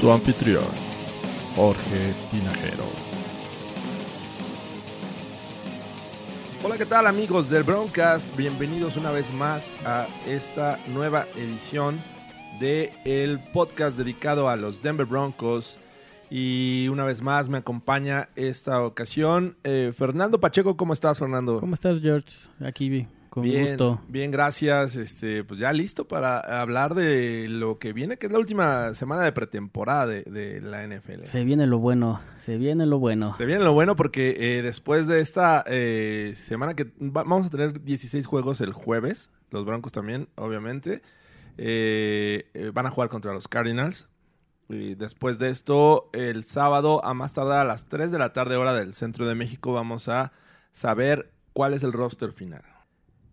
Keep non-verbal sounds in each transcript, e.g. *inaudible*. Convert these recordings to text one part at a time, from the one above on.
Su anfitrión, Jorge Tinajero. Hola, ¿qué tal amigos del Broadcast? Bienvenidos una vez más a esta nueva edición de el podcast dedicado a los Denver Broncos. Y una vez más me acompaña esta ocasión eh, Fernando Pacheco. ¿Cómo estás, Fernando? ¿Cómo estás, George? Aquí, con bien, gusto. Bien, gracias. Este, pues ya listo para hablar de lo que viene, que es la última semana de pretemporada de, de la NFL. Se viene lo bueno, se viene lo bueno. Se viene lo bueno porque eh, después de esta eh, semana que va- vamos a tener 16 juegos el jueves, los Broncos también, obviamente, eh, van a jugar contra los Cardinals. Y después de esto, el sábado, a más tardar a las 3 de la tarde, hora del centro de México, vamos a saber cuál es el roster final.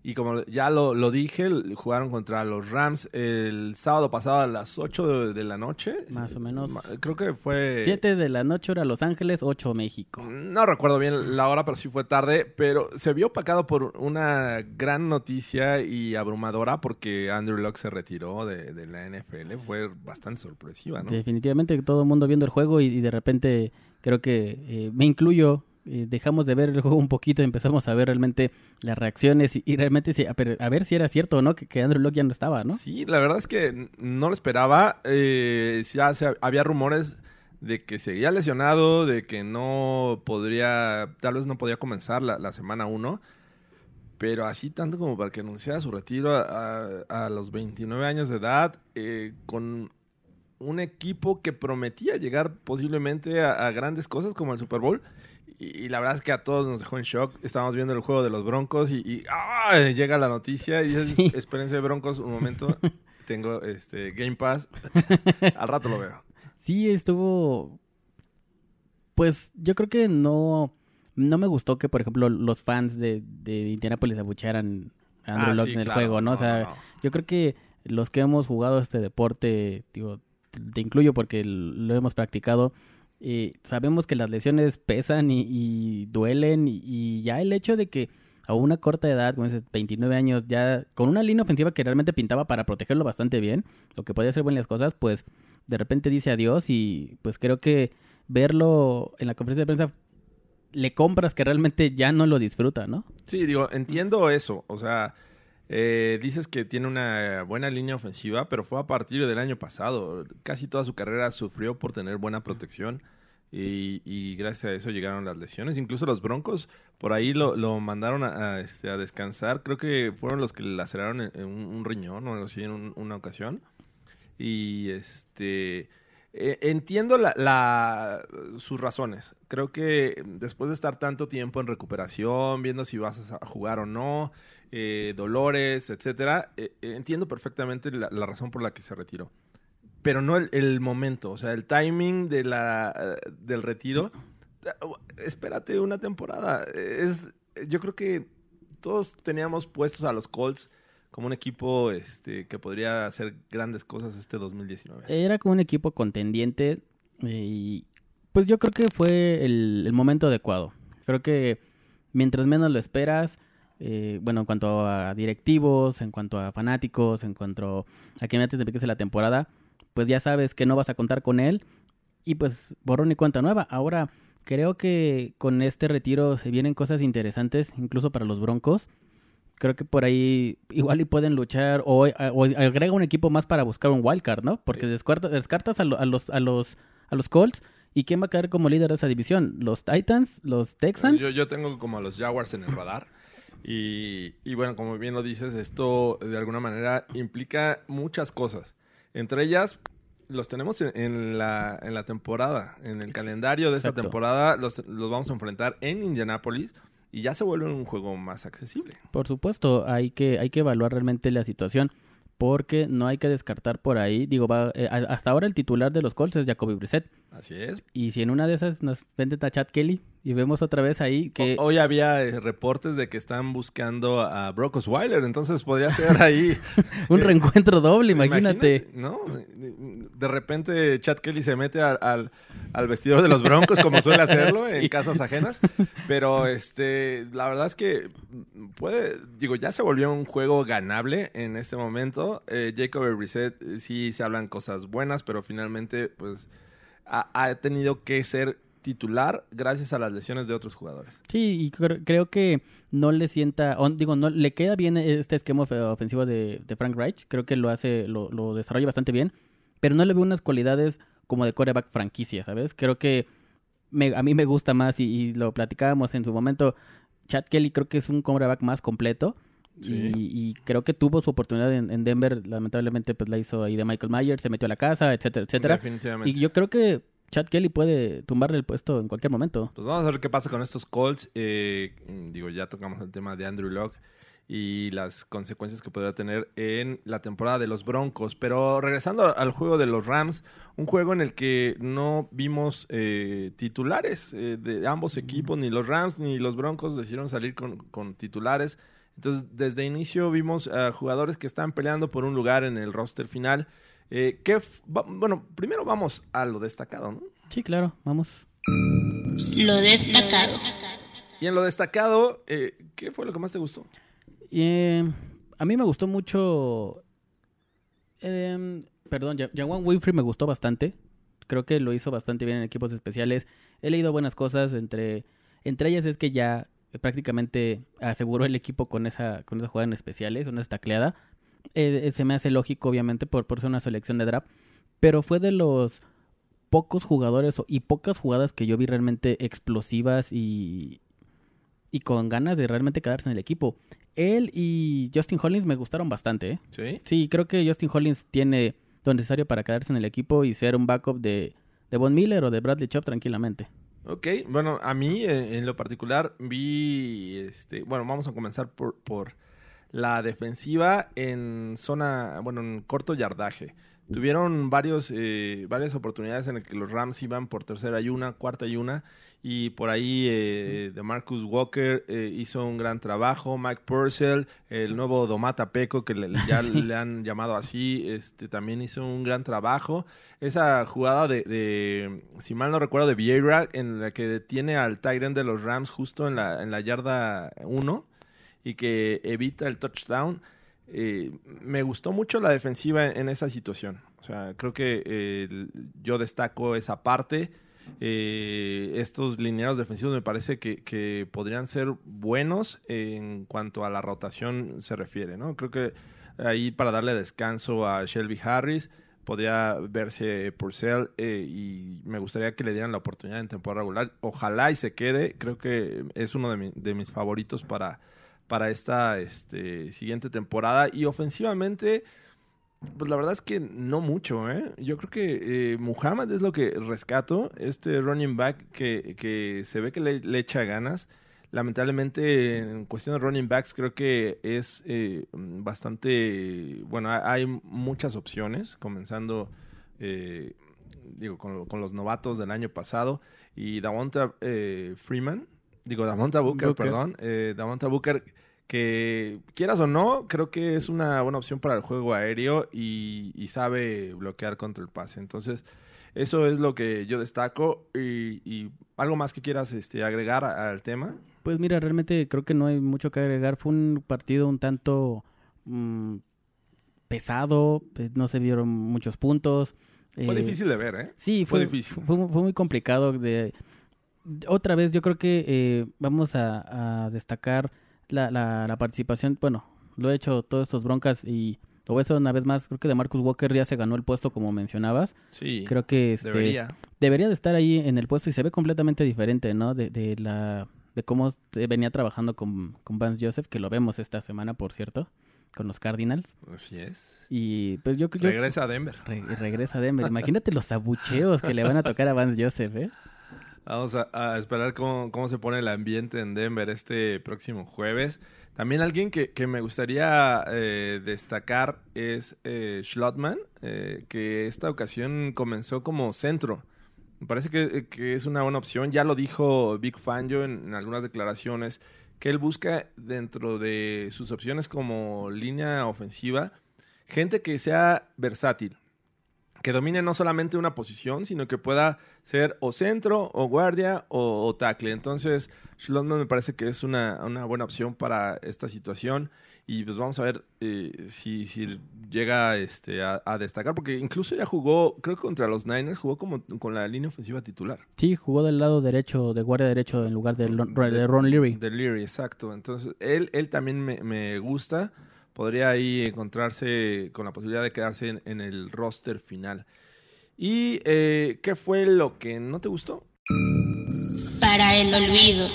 Y como ya lo, lo dije, jugaron contra los Rams el sábado pasado a las 8 de, de la noche. Más o menos. Creo que fue... 7 de la noche, hora Los Ángeles, 8 México. No recuerdo bien la hora, pero sí fue tarde. Pero se vio opacado por una gran noticia y abrumadora porque Andrew Luck se retiró de, de la NFL. Fue bastante sorpresiva, ¿no? Definitivamente todo el mundo viendo el juego y, y de repente creo que eh, me incluyo. Eh, dejamos de ver el juego un poquito y empezamos a ver realmente las reacciones y, realmente sí, a, a ver si era cierto o no que, que Andrew Locke ya no estaba, ¿no? Sí, la verdad es que no lo esperaba. Eh, ya había rumores de que seguía lesionado, de que no podría, tal vez no podía comenzar la, la semana 1. Pero así tanto como para que anunciara su retiro a, los 29 años de edad, eh, con un equipo que prometía llegar posiblemente a grandes cosas como el Super Bowl. Y, y la verdad es que a todos nos dejó en shock. Estábamos viendo el juego de los Broncos y, y, ¡ah! llega la noticia y dices, Sí. de Broncos, un momento. *laughs* Tengo este Game Pass. *laughs* Al rato lo veo. Sí, estuvo. Pues yo creo que no. No me gustó que, por ejemplo, los fans de, de Indianapolis abuchearan a Andrew Ah, sí, en el claro. juego, ¿no? O sea, no. yo creo que los que hemos jugado este deporte, digo, te incluyo porque lo hemos practicado, eh, sabemos que las lesiones pesan y, y duelen y, y ya el hecho de que a una corta edad, como dices, 29 años, ya con una línea ofensiva que realmente pintaba para protegerlo bastante bien, lo que podía hacer buenas cosas, pues de repente dice adiós y pues creo que verlo en la conferencia de prensa le compras que realmente ya no lo disfruta, ¿no? Sí, digo, entiendo eso. O sea, eh, dices que tiene una buena línea ofensiva, pero fue a partir del año pasado. Casi toda su carrera sufrió por tener buena protección. Y, y gracias a eso llegaron las lesiones. Incluso los Broncos por ahí lo, mandaron este, a descansar. Creo que fueron los que le laceraron en, un, riñón o algo así en un- una ocasión. Y este eh, entiendo sus razones. Creo que después de estar tanto tiempo en recuperación, viendo si vas a jugar o no, eh, dolores, etcétera, eh, eh, entiendo perfectamente la, la razón por la que se retiró. Pero no el, el momento, o sea, el timing de la, eh, del retiro. eh, Espérate una temporada. Es, yo creo que todos teníamos puestos a los Colts como un equipo este, que podría hacer grandes cosas este 2019. Era como un equipo contendiente y pues yo creo que fue el, el momento adecuado. Creo que mientras menos lo esperas, eh, bueno, en cuanto a directivos, en cuanto a fanáticos, en cuanto a que antes de que empiece la temporada, pues ya sabes que no vas a contar con él y pues borrón y cuenta nueva. Ahora, creo que con este retiro se vienen cosas interesantes, incluso para los Broncos. Creo que por ahí igual y pueden luchar o, o agrega un equipo más para buscar un wildcard, ¿no? Porque descartas, descartas a, lo- a los a los a los Colts y quién va a caer como líder de esa división, los Titans, los Texans. Yo, yo tengo como a los Jaguars en el radar. Y, y bueno, como bien lo dices, esto de alguna manera implica muchas cosas. Entre ellas, los tenemos en, la, en la temporada, en el calendario de esta Exacto. temporada, los, los vamos a enfrentar en Indianapolis y ya se vuelve un juego más accesible. Por supuesto, hay que, hay que evaluar realmente la situación porque no hay que descartar por ahí. Digo, va, eh, hasta ahora el titular de los Colts es Jacoby Brissett. Así es. Y si en una de esas nos venden a Chad Kelly y vemos otra vez ahí que... O- hoy había eh, reportes de que están buscando a Brock Osweiler, entonces podría ser ahí. *laughs* un eh, reencuentro doble, imagínate. ¿No? De repente Chad Kelly se mete al, al, al vestidor de los Broncos, como suele hacerlo en *laughs* casas ajenas. Pero este, la verdad es que puede, digo, ya se volvió un juego ganable en este momento. Eh, Jacob Brissett eh, sí se hablan cosas buenas, pero finalmente, pues, ha, tenido que ser titular gracias a las lesiones de otros jugadores. Sí, y cre- creo que no le sienta, digo, no le queda bien este esquema of- ofensivo de, Frank Reich. Creo que lo hace, lo, desarrolla bastante bien, pero no le veo unas cualidades como de coreback franquicia, ¿sabes? Creo que me- a mí me gusta más y, y lo platicábamos en su momento. Chad Kelly creo que es un coreback más completo. Sí. Y, y creo que tuvo su oportunidad en, en Denver, lamentablemente pues la hizo ahí de Michael Myers, se metió a la casa, etcétera, etcétera. Definitivamente. Y yo creo que Chad Kelly puede tumbarle el puesto en cualquier momento. Pues vamos a ver qué pasa con estos Colts. Eh, mm, digo, ya tocamos el tema de Andrew Locke y las consecuencias que podría tener en la temporada de los Broncos. Pero regresando al juego de los Rams, un juego en el que no vimos eh, titulares eh, de ambos equipos, ni los Rams ni los Broncos decidieron salir con, con titulares. Entonces, desde inicio vimos a jugadores que están peleando por un lugar en el roster final. Eh, ¿qué f- va- bueno, primero vamos a lo destacado, ¿no? Sí, claro, vamos. Lo destacado. Y en lo destacado, eh, ¿qué fue lo que más te gustó? Eh, a mí me gustó mucho. eh, perdón, Ja- Jawan Winfrey me gustó bastante. Creo que lo hizo bastante bien en equipos especiales. He leído buenas cosas. Entre, entre ellas es que ya prácticamente aseguró el equipo con esa, con esa jugada en especiales, una tacleada. Eh, eh, se me hace lógico, obviamente, por, por ser una selección de draft. Pero fue de los pocos jugadores y pocas jugadas que yo vi realmente explosivas y, y con ganas de realmente quedarse en el equipo. Él y Justin Hollins me gustaron bastante. ¿eh? Sí. Sí, creo que Justin Hollins tiene lo necesario para quedarse en el equipo y ser un backup de, de Von Miller o de Bradley Chop tranquilamente. Ok, bueno, a mí eh, en lo particular vi, este, bueno, vamos a comenzar por, por la defensiva en zona, bueno, en corto yardaje. Tuvieron varios, eh, varias oportunidades en las que los Rams iban por tercera y una, cuarta y una, y por ahí eh, de Marcus Walker eh, hizo un gran trabajo, Mike Purcell, el nuevo Domata Peco, que le- *laughs* ya le han llamado así, este también hizo un gran trabajo. Esa jugada de, de, si mal no recuerdo, de Vieira, en la que detiene al Tyrant de los Rams justo en la, en la yarda 1 y que evita el touchdown. Eh, me gustó mucho la defensiva en, esa situación. O sea, creo que eh, yo destaco esa parte. Eh, estos lineados defensivos me parece que, que podrían ser buenos en cuanto a la rotación se refiere, ¿no? Creo que ahí para darle descanso a Shelby Harris podría verse Purcell eh, y me gustaría que le dieran la oportunidad en temporada regular. Ojalá y se quede. Creo que es uno de mis favoritos para, para esta este, siguiente temporada. Y ofensivamente, pues la verdad es que no mucho, ¿eh? Yo creo que eh, Muhammad es lo que rescato. Este running back que, que se ve que le, le echa ganas. Lamentablemente, en cuestión de running backs, creo que es eh, bastante. Bueno, ha- hay muchas opciones, comenzando, eh, digo, con, con los novatos del año pasado. Y Davonta eh, Freeman, digo, Davonta Booker, Booker. perdón. Eh, Davonta Booker, que quieras o no, creo que es una buena opción para el juego aéreo y, y sabe bloquear contra el pase. Entonces, eso es lo que yo destaco. Y, y algo más que quieras este, agregar al tema. Pues mira, realmente creo que no hay mucho que agregar. Fue un partido un tanto mm, pesado, pues, no se vieron muchos puntos. Fue Eh, difícil de ver, ¿eh? Sí, Fue fue, difícil. Fue, fue muy complicado. De, otra vez, yo creo que eh, vamos a, a destacar la, la, la participación. Bueno, lo he hecho todos estos broncas y lo voy a hacer una vez más. Creo que de Marcus Walker ya se ganó el puesto, como mencionabas. Sí, Creo que este, debería. debería de estar ahí en el puesto y se ve completamente diferente, ¿no? De, de la de cómo venía trabajando con, con Vance Joseph, que lo vemos esta semana, por cierto. con los Cardinals. Así es. Y pues yo yo- Regresa a Denver. re- regresa a Denver. Imagínate los abucheos que le van a tocar a Vance Joseph, ¿eh? Vamos a, esperar cómo, cómo se pone el ambiente en Denver este próximo jueves. También alguien que, que me gustaría eh, destacar es eh, Schlotman, eh, que esta ocasión comenzó como centro. Me parece que, que es una buena opción. Ya lo dijo Big Fangio en, en algunas declaraciones, que él busca dentro de sus opciones como línea ofensiva gente que sea versátil que domine no solamente una posición, sino que pueda ser o centro, o guardia, o, o tackle. Entonces, Schlotman me parece que es una, una buena opción para esta situación. Y pues vamos a ver eh, si, si llega este, a, a destacar, porque incluso ya jugó, creo que contra los Niners, jugó como con la línea ofensiva titular. Sí, jugó del lado derecho, de guardia derecho en lugar de, Lon- de Ron Leary. De Leary, exacto. Entonces, él, él también me, me gusta. Podría ahí encontrarse con la posibilidad de quedarse en, en el roster final. ¿Y eh, qué fue lo que no te gustó? Para el olvido.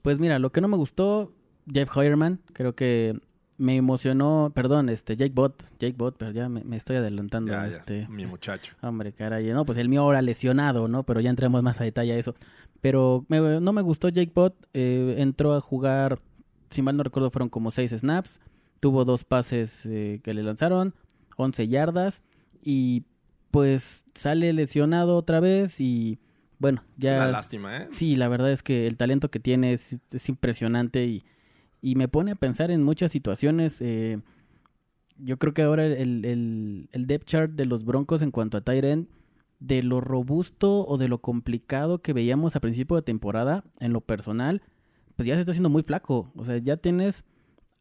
Pues mira, lo que no me gustó, Jeff Hoyerman, creo que me emocionó, perdón, este Jake Bott, Jake Bott, pero ya me, me estoy adelantando. Ya, ya, este, mi muchacho. *laughs* Hombre, caray, no, pues el mío ahora lesionado, ¿no? Pero ya entremos más a detalle a eso. Pero me- no me gustó Jake Bott, eh, entró a jugar, si mal no recuerdo, fueron como seis snaps, tuvo dos pases eh, que le lanzaron, 11 yardas, y pues sale lesionado otra vez y bueno, ya... Es una lástima, ¿eh? Sí, la verdad es que el talento que tiene es, es impresionante y, y me pone a pensar en muchas situaciones. eh, yo creo que ahora el, el, el depth chart de los Broncos en cuanto a Tyren, de lo robusto o de lo complicado que veíamos a principio de temporada, en lo personal, pues ya se está haciendo muy flaco. O sea, ya tienes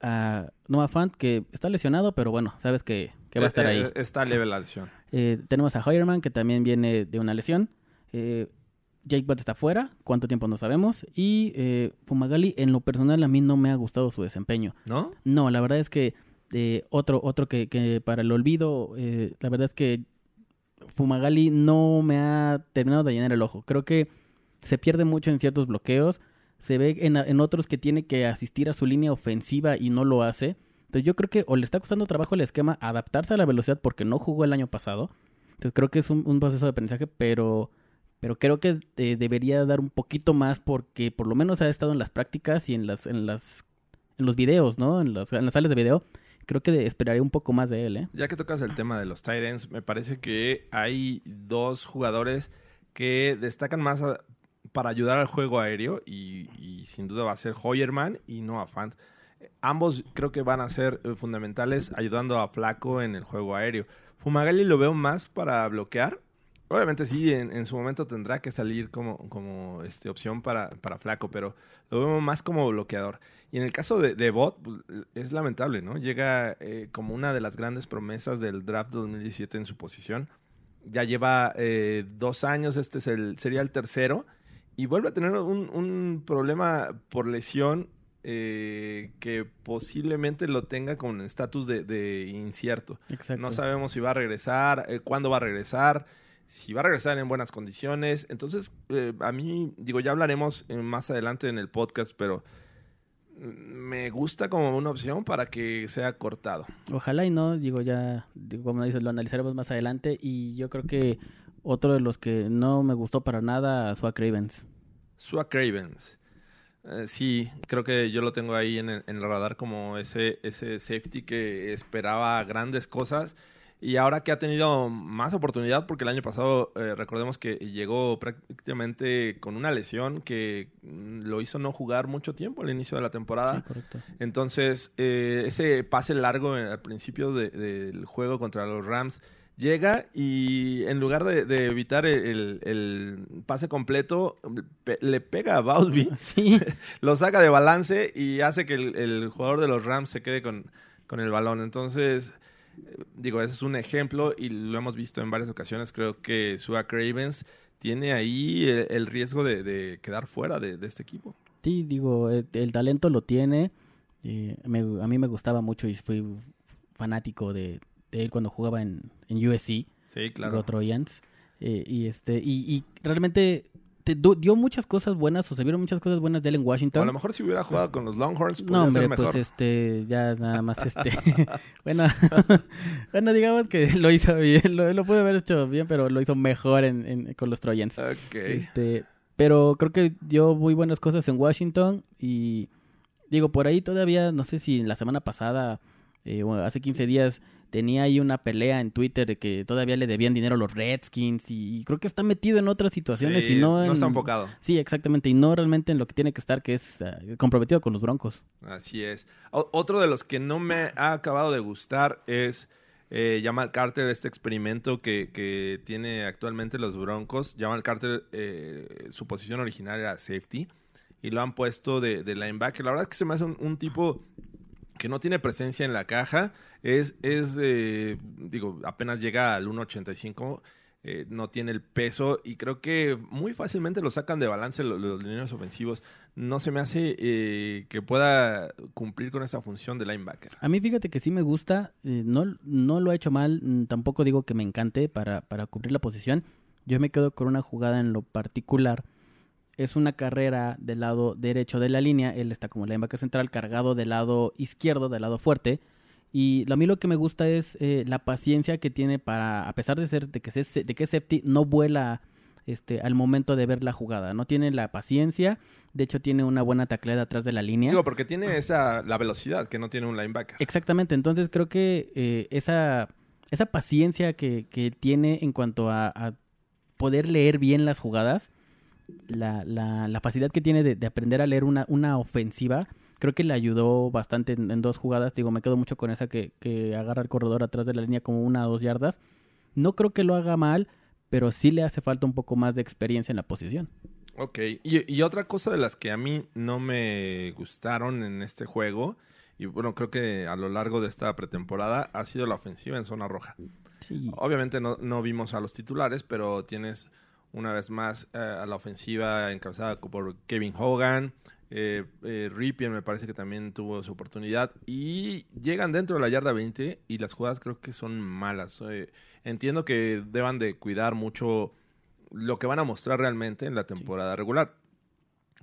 a Noah Fant que está lesionado, pero bueno, sabes que, que va a estar Eh, ahí. eh, Está leve la lesión. Eh, tenemos a Hoyerman, que también viene de una lesión. Eh, Jake Butt está fuera, cuánto tiempo no sabemos. Y eh, Fumagalli, en lo personal, a mí no me ha gustado su desempeño. ¿No? No, la verdad es que eh, otro, otro que, que para el olvido, eh, la verdad es que Fumagalli no me ha terminado de llenar el ojo. Creo que se pierde mucho en ciertos bloqueos. Se ve en, en otros que tiene que asistir a su línea ofensiva y no lo hace. Entonces yo creo que o le está costando trabajo el esquema adaptarse a la velocidad porque no jugó el año pasado. Entonces creo que es un, un proceso de aprendizaje, pero, pero creo que eh, debería dar un poquito más porque por lo menos ha estado en las prácticas y en las, en las, en los videos, ¿no? En, las- en las salas de video. Creo que esperaría un poco más de él, ¿eh? Ya que tocas el tema de los Titans, me parece que hay dos jugadores que destacan más para ayudar al juego aéreo y, sin duda va a ser Hoyerman y Noah Fant. Ambos creo que van a ser eh, fundamentales ayudando a Flaco en el juego aéreo. Fumagalli lo veo más para bloquear. Obviamente sí, en, en su momento tendrá que salir como, como este, opción para, para Flaco, pero lo veo más como bloqueador. Y en el caso de, de Bot, pues, es lamentable, ¿no? Llega eh, como una de las grandes promesas del draft 2017 en su posición. Ya lleva eh, dos años, este es el, sería el tercero, y vuelve a tener un, un problema por lesión eh, que posiblemente lo tenga con estatus de, de incierto. Exacto. No sabemos si va a regresar, eh, cuándo va a regresar, si va a regresar en buenas condiciones. Entonces, eh, a mí, digo, ya hablaremos eh, más adelante en el podcast, pero me gusta como una opción para que sea cortado. Ojalá y no, digo ya, digo, como dices, lo analizaremos más adelante. Y yo creo que otro de los que no me gustó para nada, Swag Ravens. Suak Ravens. Eh, sí, creo que yo lo tengo ahí en el, en el radar como ese, ese safety que esperaba grandes cosas y ahora que ha tenido más oportunidad, porque el año pasado eh, recordemos que llegó prácticamente con una lesión que lo hizo no jugar mucho tiempo al inicio de la temporada. Sí. Entonces, eh, ese pase largo en- al principio de- del juego contra los Rams llega y en lugar de, de evitar el, el pase completo, pe- le pega a *laughs* Sí, *laughs* lo saca de balance y hace que el, el jugador de los Rams se quede con, con el balón. Entonces, eh, digo, ese es un ejemplo y lo hemos visto en varias ocasiones. Creo que Suak Ravens tiene ahí el, el riesgo de, de quedar fuera de, de este equipo. sí, digo, el, el talento lo tiene. Eh, me- a mí me gustaba mucho y fui fanático de, de él cuando jugaba en, en USC. Sí, claro. Go Trojans. Eh, y este y, y realmente te dio muchas cosas buenas o se vieron muchas cosas buenas de él en A Washington. lo mejor si hubiera jugado con los Longhorns, No, hombre, ser mejor. pues este, ya nada más este. *laughs* bueno, *laughs* bueno, digamos que *laughs* lo hizo bien, lo, lo pudo haber hecho bien, pero lo hizo mejor en, en- con los Trojans. Ok. Este, pero creo que dio muy buenas cosas en Washington y digo, por ahí todavía, no sé si la semana pasada eh, o hace 15 días tenía ahí una pelea en Twitter de que todavía le debían dinero a los Redskins y, creo que está metido en otras situaciones Sí, y no, en- está enfocado. Sí, exactamente, y no realmente en lo que tiene que estar, que es eh, comprometido con los Broncos. Así es. O- otro de los que no me ha acabado de gustar es eh, Jamal Carter, este experimento que, que tiene actualmente los Broncos. Jamal Carter, eh, su posición original era safety y lo han puesto de, de linebacker. La verdad es que se me hace un, un tipo que no tiene presencia en la caja. Es, es eh, digo, apenas llega al 1.85. eh, no tiene el peso y creo que muy fácilmente lo sacan de balance los, los ofensivos. No se me hace eh, que pueda cumplir con esa función de linebacker. A mí fíjate que sí me gusta, eh, no, no lo ha hecho mal, mm, tampoco digo que me encante para, para cubrir la posición. Yo me quedo con una jugada en lo particular. Es una carrera del lado derecho de la línea, él está como linebacker central cargado del lado izquierdo, del lado fuerte. Y a mí lo que me gusta es eh, la paciencia que tiene para, a pesar de ser de que, es, de que es safety, no vuela este, al momento de ver la jugada. No tiene la paciencia, de hecho tiene una buena tacleada atrás de la línea. Digo, porque tiene esa la velocidad que no tiene un linebacker. Exactamente, entonces creo que eh, esa, esa paciencia que, que tiene en cuanto a, a poder leer bien las jugadas, la, la, la facilidad que tiene de, de aprender a leer una, una ofensiva, creo que le ayudó bastante en, en dos jugadas. Digo, me quedo mucho con esa que, que agarra el corredor atrás de la línea como una o dos yardas. No creo que lo haga mal, pero sí le hace falta un poco más de experiencia en la posición. Ok, y, y otra cosa de las que a mí no me gustaron en este juego, y bueno, creo que a lo largo de esta pretemporada, ha sido la ofensiva en zona roja. Sí. Obviamente no, no vimos a los titulares, pero tienes una vez más eh, a la ofensiva encabezada por Kevin Hogan. Eh, eh, Ripien me parece que también tuvo su oportunidad. Y llegan dentro de la yarda 20 y las jugadas creo que son malas. Entiendo que deban de cuidar mucho lo que van a mostrar realmente en la temporada regular.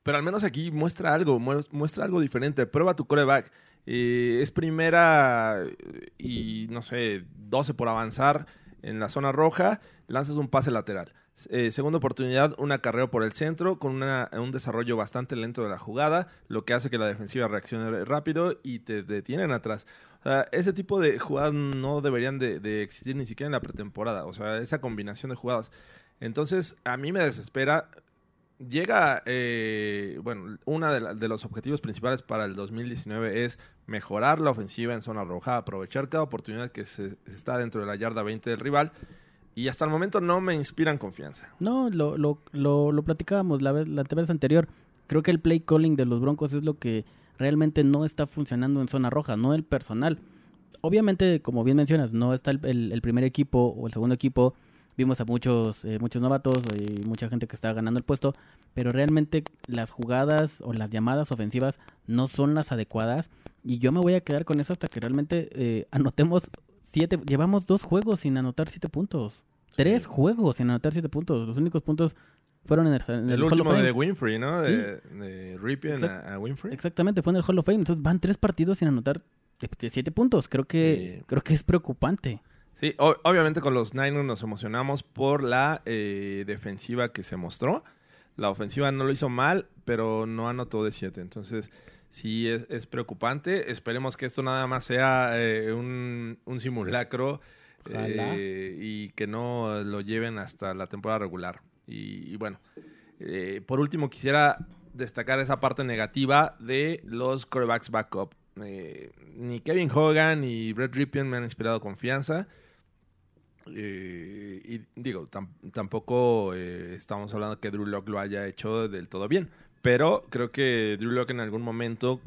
Pero al menos aquí muestra algo, mues- muestra algo diferente. Prueba tu coreback. Es primera y no sé, 12 por avanzar en la zona roja, lanzas un pase lateral. Eh, segunda oportunidad, un acarreo por el centro con una- un desarrollo bastante lento de la jugada, lo que hace que la defensiva reaccione rápido y te detienen atrás. O sea, ese tipo de jugadas no deberían de, existir ni siquiera en la pretemporada. O sea, esa combinación de jugadas. Entonces, a mí me desespera. Llega, eh, bueno, uno de, de los objetivos principales para el 2019 es mejorar la ofensiva en zona roja, aprovechar cada oportunidad que se está dentro de la yarda 20 del rival. Y hasta el momento no me inspiran confianza. No, lo, lo, lo, lo platicábamos la vez, la vez anterior. Creo que el play calling de los Broncos es lo que realmente no está funcionando en zona roja, no el personal. Obviamente, como bien mencionas, no está el, el- primer equipo o el segundo equipo. Vimos a muchos, eh, muchos novatos y mucha gente que está ganando el puesto, pero realmente las jugadas o las llamadas ofensivas no son las adecuadas. Y yo me voy a quedar con eso hasta que realmente eh, *laughs* anotemos siete. Llevamos dos juegos sin anotar siete puntos. Tres juegos sin anotar siete puntos. Los únicos puntos fueron en el, en El, el Hall of último Fame. de Winfrey, ¿no? De, de Ripien Exact- a, Winfrey. Exactamente, fue en el Hall of Fame. Entonces van tres partidos sin anotar de- de siete puntos. Creo que, Sí. creo que es preocupante. Sí, obviamente con los Niners nos emocionamos por la eh, defensiva que se mostró. La ofensiva no lo hizo mal, pero no anotó de 7. Entonces, sí es, es preocupante. Esperemos que esto nada más sea eh, un, un simulacro eh, y que no lo lleven hasta la temporada regular. Y, y bueno, eh, por último quisiera destacar esa parte negativa de los quarterbacks backup. Eh, ni Kevin Hogan ni Brett Ripien me han inspirado confianza. Eh, y digo, tam- tampoco eh, estamos hablando que Drew Lock lo haya hecho del todo bien. Pero creo que Drew Lock en algún momento,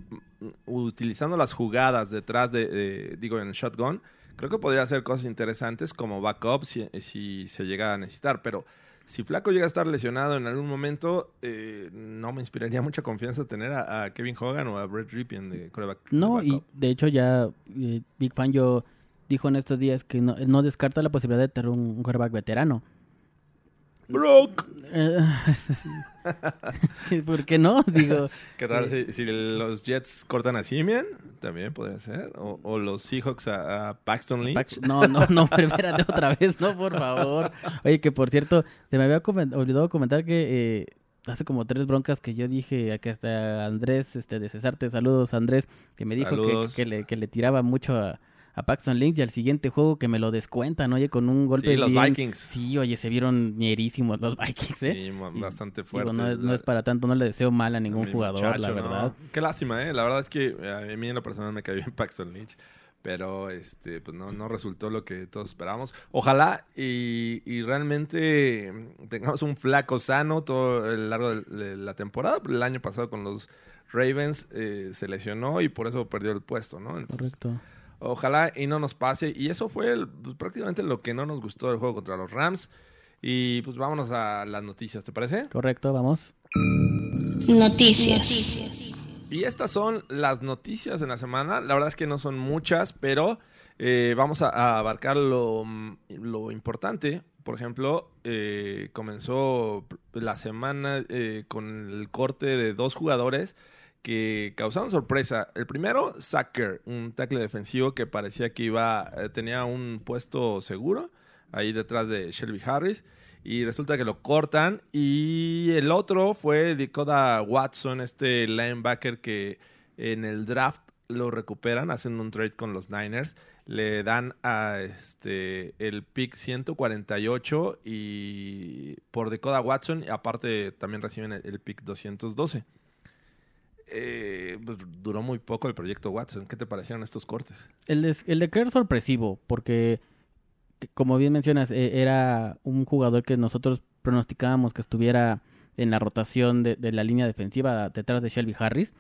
utilizando las jugadas detrás de, de- digo, en el shotgun, creo que podría hacer cosas interesantes como backup si, si se llega a necesitar. Pero si Flaco llega a estar lesionado en algún momento, eh, no me inspiraría mucha confianza tener a, a Kevin Hogan o a Brett Ripien de quarterback. No, y de hecho ya eh, Big Fan yo dijo en estos días que no, no descarta la posibilidad de tener un, un quarterback veterano. Brock. Eh, *laughs* ¿Por qué no? Digo, ¿Qué tal si, si los Jets cortan a Simeon? También podría ser. O, o los Seahawks a, a Paxton Lynch. Pax- No, no, no, *laughs* pero espérate otra vez, no, por favor. Oye, que por cierto, se me había olvidado comentar que eh, hace como tres broncas que yo dije, que hasta Andrés, este, de Cesarte, saludos Andrés, que me dijo que le, que le tiraba mucho a, a Paxton Lynch y al siguiente juego que me lo descuentan, oye, con un golpe Sí, los Vikings. Sí, oye, se vieron ñerísimos los *laughs* Vikings, ¿eh? Sí, bastante digo, fuerte. no, es, no es para tanto, no le deseo mal a ningún jugador, la verdad. Qué lástima, ¿eh? La verdad es que a mí en lo personal me cayó bien *laughs* Paxton Lynch. Pero este, pues no, no resultó lo que todos esperábamos. Ojalá y, y realmente tengamos un flaco sano todo el largo de, de la temporada. El año pasado con los Ravens eh, se lesionó y por eso perdió el puesto, ¿no? Entonces, Correcto. Ojalá y no nos pase. Y eso fue el- pues, prácticamente lo que no nos gustó del juego contra los Rams. Y pues vámonos a las noticias, ¿te parece? Correcto, vamos. Noticias. Y estas son las noticias de la semana. La verdad es que no son muchas, pero eh, vamos a, a abarcar lo, mm, lo importante. Por ejemplo, eh, comenzó la semana eh, con el corte de dos jugadores que causaron sorpresa. El primero, Sacker, un tackle defensivo que parecía que iba, eh, tenía un puesto seguro ahí detrás de Shelby Harris. Y resulta que lo cortan. Y el otro fue Dakota Watson, este linebacker que en el draft lo recuperan, hacen un trade con los Niners. Le dan a este el pick 148 y por Dakota Watson. Aparte también reciben el, el pick 212. Eh, pues, duró muy poco el proyecto Watson. ¿Qué te parecieron estos cortes? El de, el de sorpresivo, porque, que- como bien mencionas, eh, era un jugador que nosotros pronosticábamos que estuviera en la rotación de la línea defensiva detrás de Shelby Harris,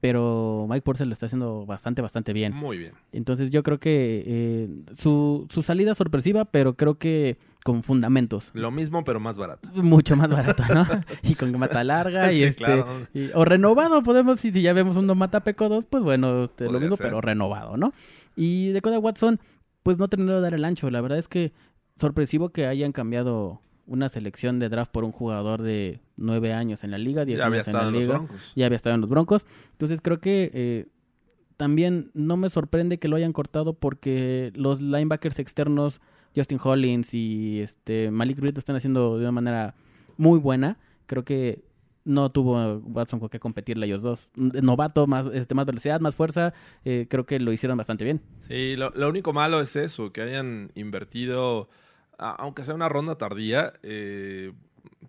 pero Mike Purcell lo está haciendo bastante, bastante bien. Muy bien. Entonces yo creo que eh, su, su salida es sorpresiva, pero creo que con fundamentos. Lo mismo, pero más barato. Mucho más barato, ¿no? *laughs* y con mata larga *laughs* y este claro. y- o renovado podemos si, si ya vemos un no mata peco 2, pues bueno, este, lo mismo ser. pero renovado, ¿no? Y de Coda Watson pues no terminó de dar el ancho, la verdad es que sorpresivo que hayan cambiado una selección de draft por un jugador de nueve años en la liga, diez Ya había años en estado la en los Broncos. ya había estado en los Broncos, entonces creo que eh, también no me sorprende que lo hayan cortado porque los linebackers externos Justin Hollins y este Malik Reed lo están haciendo de una manera muy buena. Creo que no tuvo Watson con qué competirle a ellos dos. Novato, más, este, más velocidad, más fuerza. eh, creo que lo hicieron bastante bien. Sí, lo, lo único malo es eso, que hayan invertido, a- aunque sea una ronda tardía, eh,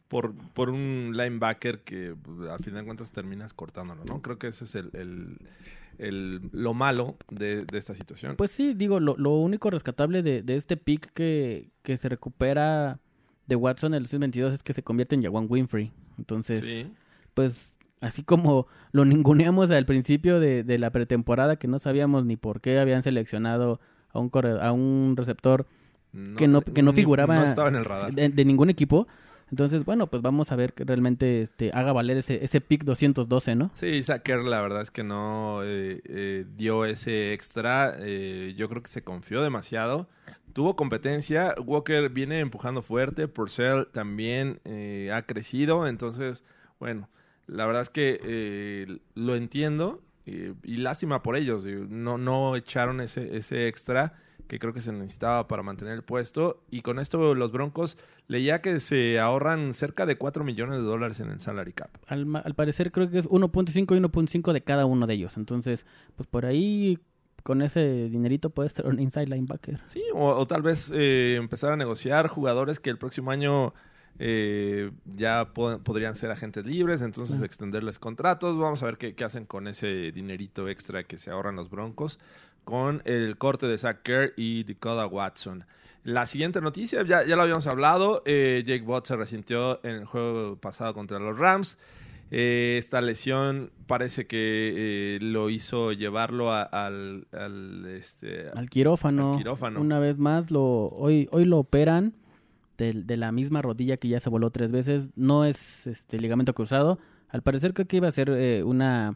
por, por un linebacker que pues, al final de cuentas terminas cortándolo, ¿no? Creo que ese es el, el- el- lo malo de, de esta situación. Pues sí, digo, lo, lo único rescatable de, de este pick que, que se recupera de Watson en el 2022 es que se convierte en Jawan Winfrey. Entonces, sí, pues así como lo ninguneamos al principio de, de la pretemporada, que no sabíamos ni por qué habían seleccionado a un, a un receptor que no- que no figuraba No estaba en el radar. de, de ningún equipo. Entonces, bueno, pues vamos a ver que realmente este, haga valer ese, ese pick 212, ¿no? Sí, Sacker la verdad es que no eh, eh, dio ese extra. eh, yo creo que se confió demasiado. Tuvo competencia. Walker viene empujando fuerte. Purcell también eh, ha crecido. Entonces, bueno, la verdad es que eh, lo entiendo. y lástima por ellos. No, no echaron ese, ese extra que creo que se necesitaba para mantener el puesto. Y con esto los Broncos leía que se ahorran cerca de 4 millones de dólares en el salary cap. Al, al parecer creo que es 1.5 y 1.5 de cada uno de ellos. Entonces, pues por ahí con ese dinerito puede ser un inside linebacker. Sí, o, o tal vez eh, empezar a negociar jugadores que el próximo año eh, ya po- podrían ser agentes libres, entonces extenderles contratos. Vamos a ver qué, qué hacen con ese dinerito extra que se ahorran los Broncos con el corte de Zach Kerr y Dakota Watson. La siguiente noticia, ya, ya lo habíamos hablado, eh, Jake Bott se resintió en el juego pasado contra los Rams. Eh, esta lesión parece que eh, lo hizo llevarlo a- al, al, este, Al quirófano. Al quirófano. Una vez más, lo, hoy, hoy lo operan de, de la misma rodilla que ya se voló tres veces. No es este ligamento cruzado. Al parecer creo que iba a ser eh, una,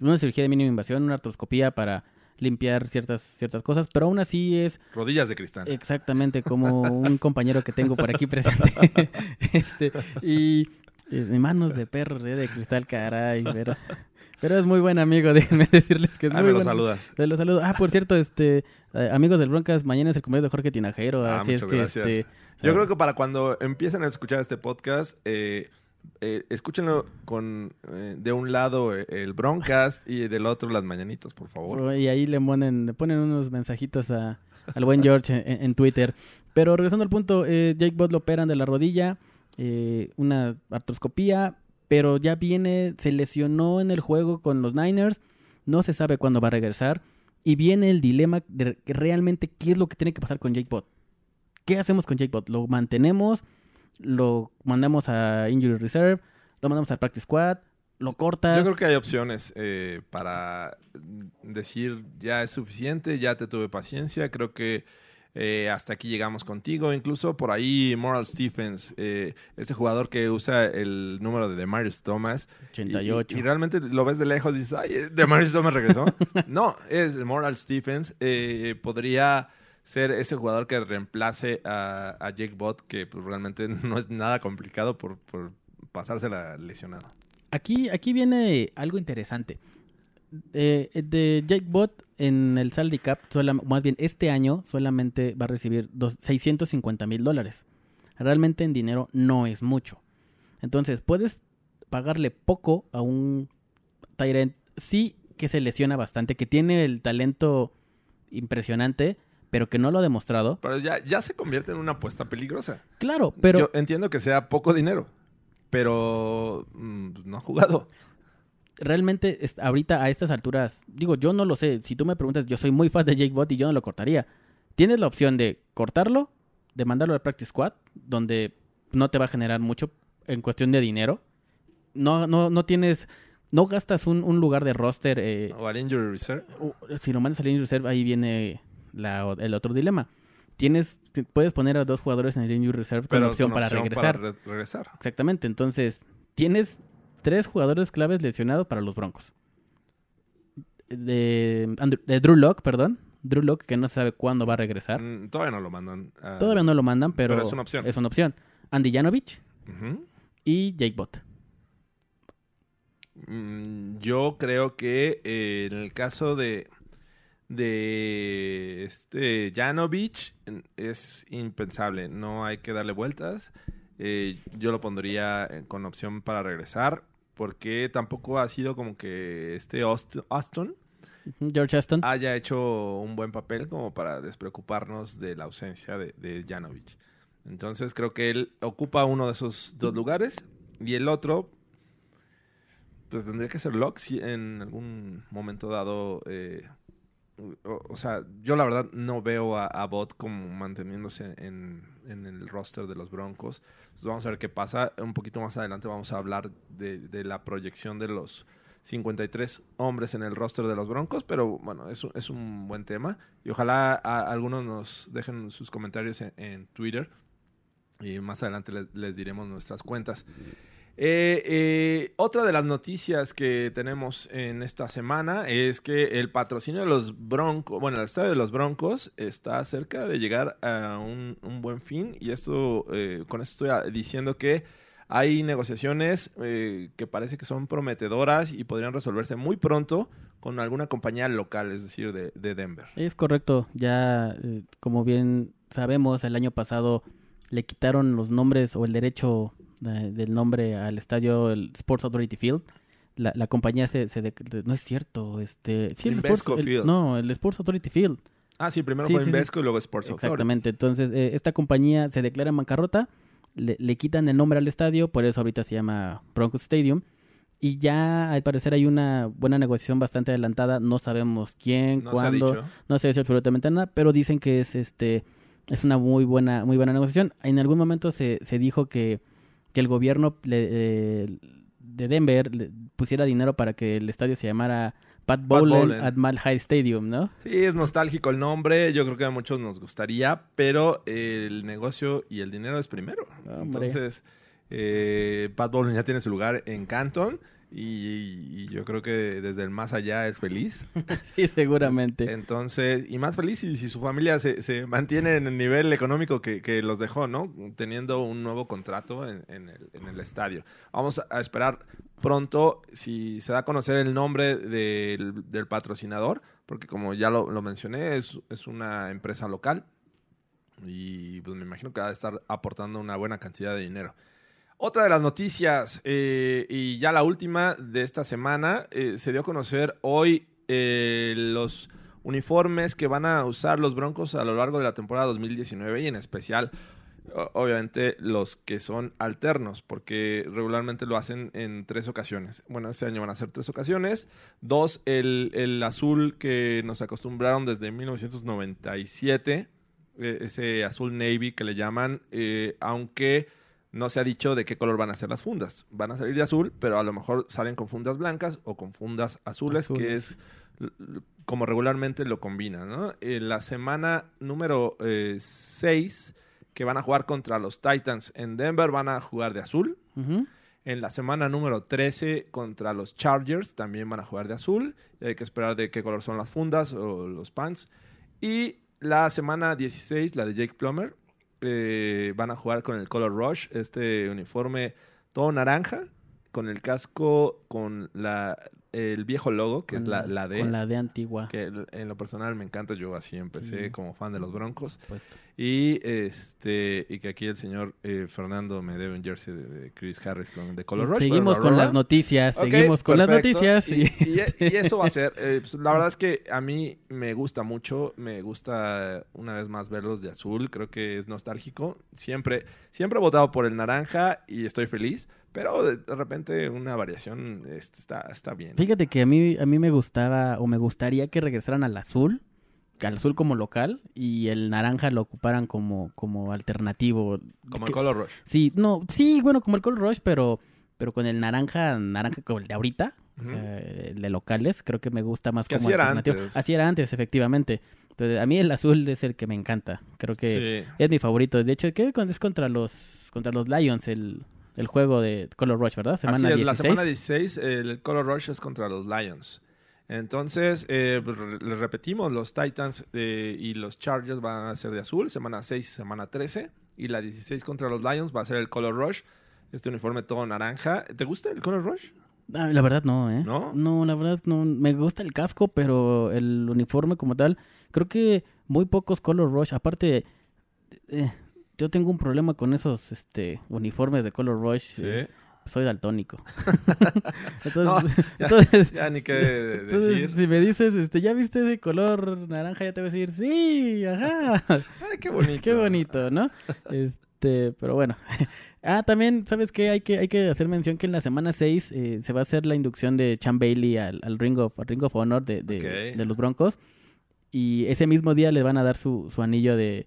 una cirugía de mínima invasión, una artroscopía para limpiar ciertas, ciertas cosas, pero aún así es Rodillas de cristal. exactamente como un *laughs* compañero que tengo por aquí presente. *laughs* este, y eh, manos de perro eh, de cristal, caray, pero, pero es muy buen amigo, *laughs* déjenme decirles que es Ah, muy me lo saludas. te lo saludo. Ah, por cierto, este, eh, amigos del Broncas, mañana es el cumpleaños de Jorge Tinajero. Ah, así muchas es que, gracias. este, Yo ah, creo que para cuando empiecen a escuchar este podcast, eh, eh, escúchenlo con eh, de un lado eh, el Broncast y del otro las mañanitas, por favor. Y ahí le ponen, le ponen unos mensajitos a, al buen George en, Twitter. Pero regresando al punto, eh, Jake Bott lo operan de la rodilla, una artroscopía, pero ya viene, se lesionó en el juego con los Niners, no se sabe cuándo va a regresar, y viene el dilema de realmente qué es lo que tiene que pasar con Jake Bott. ¿Qué hacemos con Jake Bott? ¿Lo mantenemos? ¿Lo mandamos a Injury Reserve? ¿Lo mandamos al Practice Squad? ¿Lo cortas? Yo creo que hay opciones eh, para decir ya es suficiente, ya te tuve paciencia, creo que eh, hasta aquí llegamos contigo. Incluso por ahí Moral Stephens, eh, este jugador que usa el número de Demarius Thomas. y- 88. Y, y realmente lo ves de lejos y dices, ay, Demarius Thomas regresó. *laughs* no, es Moral Stephens. eh, podría ser ese jugador que reemplace a, Jake Bott, que pues, realmente *laughs* no es nada complicado por, pasársela lesionado. Aquí, aquí viene algo interesante. Eh, de Jake Bott en el salary cap, más bien este año, solamente va a recibir dos, 650 mil dólares. Realmente en dinero no es mucho. Entonces, puedes pagarle poco a un Tyrant, sí que se lesiona bastante, que tiene el talento impresionante, pero que no lo ha demostrado. Pero ya, ya se convierte en una apuesta peligrosa. Claro, pero Yo entiendo que sea poco dinero, pero mm, no ha jugado. realmente ahorita a estas alturas, digo, yo no lo sé. Si tú me preguntas, yo soy muy fan de Jake Bott y yo no lo cortaría. Tienes la opción de cortarlo, de mandarlo al practice squad, donde no te va a generar mucho en cuestión de dinero. No, no, no tienes, no gastas un, un lugar de roster. eh, O al injury reserve. si lo mandas al injury reserve, ahí viene la- el otro dilema. Tienes, puedes poner a dos jugadores en el injury reserve con Pero opción con para opción regresar. re- regresar. Exactamente. Entonces, tienes tres jugadores claves lesionados para los Broncos. De, Andrew- de Drew Lock, perdón. Drew Lock, que no sabe cuándo va a regresar. Mm, todavía no lo mandan. a- Todavía no lo mandan, pero, pero es una opción. Es una opción. Andy Janovich y Jake Bott. Mm, Yo creo que eh, en el caso de de este Janovic en- es impensable, no hay que darle vueltas. Eh, yo lo pondría eh, con opción para regresar porque tampoco ha sido como que este Aust- Austin George Aston. haya hecho un buen papel como para despreocuparnos de la ausencia de, de Janovic. Entonces creo que él ocupa uno de esos dos lugares y el otro, pues tendría que ser Locke si en algún momento dado. eh, o, sea, yo la verdad no veo a, a Bot como manteniéndose en, en el roster de los Broncos. Entonces vamos a ver qué pasa. Un poquito más adelante vamos a hablar de, de la proyección de los 53 hombres en el roster de los Broncos, pero bueno, es es un buen tema. Y ojalá algunos nos dejen sus comentarios en, en Twitter. Y más adelante les diremos nuestras cuentas. Eh, eh, otra de las noticias que tenemos en esta semana es que el patrocinio de los Broncos, bueno, el estadio de los Broncos está cerca de llegar a un, buen fin. Y esto, eh, con esto estoy diciendo que hay negociaciones eh, que parece que son prometedoras y podrían resolverse muy pronto con alguna compañía local, es decir, de, de Denver. Es correcto. Ya, eh, como bien sabemos, el año pasado le quitaron los nombres o el derecho eh, del nombre al estadio el Sports Authority Field. La, la compañía se, se dec- no es cierto, este, sí, el Sports- el- Field. no, el Sports Authority Field. Ah, sí, primero Sí, fue sí, sí. Invesco y luego Sports Authority. Exactamente. Entonces, eh, esta compañía se declara en bancarrota, le, le quitan el nombre al estadio, por eso ahorita se llama Broncos Stadium. Y ya, al parecer, hay una buena negociación bastante adelantada. No sabemos quién, No se ha cuándo. dicho. No se ha dicho absolutamente nada, pero dicen que es este es una muy buena muy buena negociación. En algún momento se, se dijo que, que el gobierno le- eh, de Denver le pusiera dinero para que el estadio se llamara Pat Bowlen at Mile High Stadium, ¿no? Sí, es nostálgico el nombre, yo creo que a muchos nos gustaría, pero el negocio y el dinero es primero. Hombre. Entonces, eh, Pat Bowlen ya tiene su lugar en Canton y, y yo creo que desde el más allá es feliz. *laughs* Sí, seguramente. Entonces, y más feliz si, si su familia se, se mantiene en el nivel económico que, que los dejó, ¿no? Teniendo un nuevo contrato en, en el, en el estadio. Vamos a esperar pronto si se da a conocer el nombre del, del patrocinador, porque como ya lo, lo mencioné, es, es una empresa local y pues me imagino que va a estar aportando una buena cantidad de dinero. Otra de las noticias, eh, y ya la última de esta semana, eh, se dio a conocer hoy eh, los uniformes que van a usar los Broncos a lo largo de la temporada 2019 y en especial, obviamente, los que son alternos, porque regularmente lo hacen en tres ocasiones. Bueno, este año van a ser tres ocasiones. Dos, el, el azul que nos acostumbraron desde 1997, eh, ese azul navy que le llaman, aunque no se ha dicho de qué color van a ser las fundas. Van a salir de azul, pero a lo mejor salen con fundas blancas o con fundas azules, que es como regularmente lo combinan, ¿no? En la semana número 6, que van a jugar contra los Titans en Denver, van a jugar de azul. En la semana número 13 contra los Chargers también van a jugar de azul. Hay que esperar de qué color son las fundas o los pants. Y la semana 16, la de Jake Plummer, eh, van a jugar con el Color Rush, este uniforme todo naranja, con el casco con la, el viejo logo, que es la, la D. Con la D antigua. Que en lo personal me encanta, yo así empecé Sí. como fan de los Broncos. puesto. Y este y que aquí el señor eh, Fernando me debe un jersey de, de Chris Harris con de Color Rush. Seguimos con las noticias, Ok, seguimos con las noticias. Y, Y, y- y eso va a ser. eh, pues, la *laughs* verdad es que a mí me gusta mucho. Me gusta una vez más verlos de azul. Creo que es nostálgico. Siempre, siempre he votado por el naranja y estoy feliz. Pero de, de repente una variación este, está, está bien. Fíjate que a mí, a mí me gustaba o me gustaría que regresaran al azul, al azul como local y el naranja lo ocuparan como, como alternativo. Como Que- el Color Rush. Sí, no, sí, bueno, como el Color Rush, pero, pero con el naranja, naranja como el de ahorita, o sea, el de locales, creo que me gusta más Que como así era alternativo. antes. Así era antes, efectivamente. Entonces, a mí el azul es el que me encanta. Creo que Sí. es mi favorito. De hecho, ¿qué es contra los contra los Lions el, el juego de Color Rush, ¿verdad? Semana Así es, 16. la semana 16, el Color Rush es contra los Lions. Entonces, eh, pues, les repetimos, los Titans eh, y los Chargers van a ser de azul, semana 6, semana 13. Y la 16 contra los Lions va a ser el Color Rush, este uniforme todo naranja. ¿Te gusta el Color Rush? Ah, la verdad no, ¿eh? ¿No? la verdad no. Me gusta el casco, pero el uniforme como tal, creo que muy pocos Color Rush. Aparte, eh, yo tengo un problema con esos este, uniformes de Color Rush. eh, soy daltónico. *laughs* entonces, No, ya- entonces, Ya ni qué entonces, decir. si me dices, este, ¿ya viste ese color naranja? Ya te voy a decir, sí, ajá. *laughs* Ay, qué bonito. Qué bonito, ¿no? Este, pero bueno. *laughs* Ah, también, ¿sabes qué? Hay que, hay que hacer mención que en la semana 6 eh, se va a hacer la inducción de Chan Bailey al, al Ring, of, al Ring of Honor de, de los Broncos. Y ese mismo día le van a dar su, su anillo de,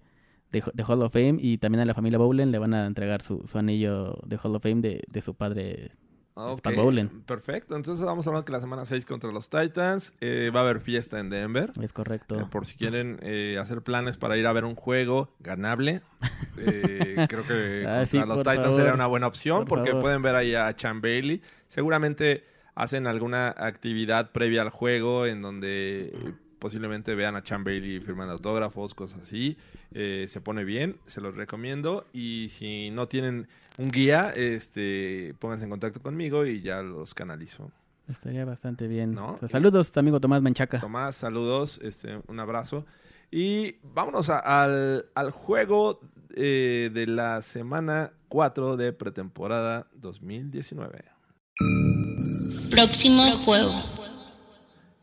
de, de Hall of Fame y también a la familia Bowlen le van a entregar su, su anillo de Hall of Fame de, de su padre. Ok, Para Bowlen. Perfecto. Entonces vamos a hablar que la semana 6 contra los Titans eh, va a haber fiesta en Denver. Es correcto. Eh, por si quieren eh, hacer planes para ir a ver un juego ganable, eh, *laughs* creo que Ah, contra sí, los Titans favor. sería una buena opción Por porque favor. pueden ver ahí a Chan Bailey. Seguramente hacen alguna actividad previa al juego en donde posiblemente vean a Chan Bailey firmando autógrafos, cosas así. Eh, se pone bien, se los recomiendo. Y si no tienen un guía, este, pónganse en contacto conmigo y ya los canalizo. Estaría bastante bien. ¿No? O sea, saludos, amigo Tomás Menchaca. Tomás, saludos, este, un abrazo. Y vámonos a- al, al juego eh, de la semana 4 de pretemporada 2019. Próximo juego.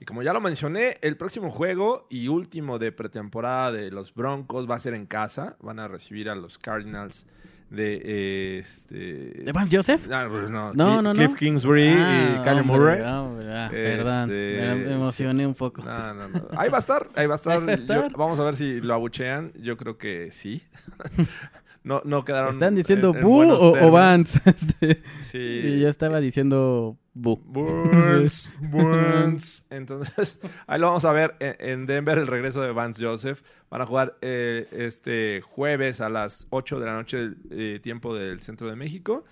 Y como ya lo mencioné, el próximo juego y último de pretemporada de los Broncos va a ser en casa. Van a recibir a los Cardinals de... eh, este... ¿De Vance Joseph? Ah, pues no, No, no, no. Cliff Kingsbury Ah, y Kyler hombre, Murray. ah, Este, Perdón, me emocioné un poco. No, no, no. Ahí va a estar, ahí va a *laughs* estar. Va a Yo- estar. vamos a ver si lo abuchean. Yo creo que sí. *laughs* no, no quedaron. ¿Están diciendo en- o, o. Vance? *laughs* Sí. y yo estaba diciendo Boo. Burns, *laughs* Burns. Entonces, *laughs* ahí lo vamos a ver en, en Denver, el regreso de Vance Joseph. Van a jugar eh, este jueves a las 8 de la noche, eh, tiempo del centro de México.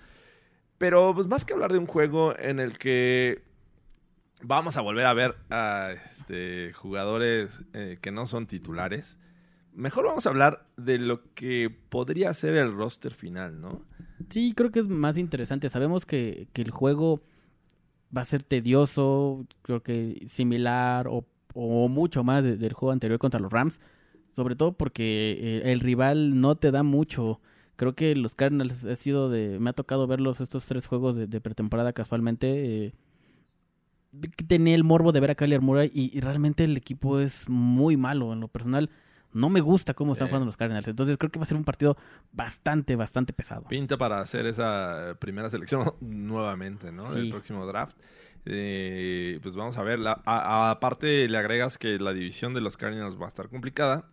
Pero pues, más que hablar de un juego en el que vamos a volver a ver a este, jugadores eh, que no son titulares, mejor vamos a hablar de lo que podría ser el roster final, ¿no? Sí, creo que es más interesante. Sabemos que, que el juego va a ser tedioso, creo que similar o, o mucho más de- del juego anterior contra los Rams. Sobre todo porque eh, el rival no te da mucho. Creo que los Cardinals ha sido de... Me ha tocado verlos estos tres juegos de, pretemporada casualmente. eh, tenía el morbo de ver a Kyler Murray y realmente el equipo es muy malo. En lo personal, no me gusta cómo están Sí. jugando los Cardinals. Entonces creo que va a ser un partido bastante, bastante pesado. Pinta para hacer esa eh, primera selección *laughs* nuevamente, ¿no? Sí. Del próximo draft. Eh, pues vamos a ver. La- a- a- aparte, le agregas que la división de los Cardinals va a estar complicada.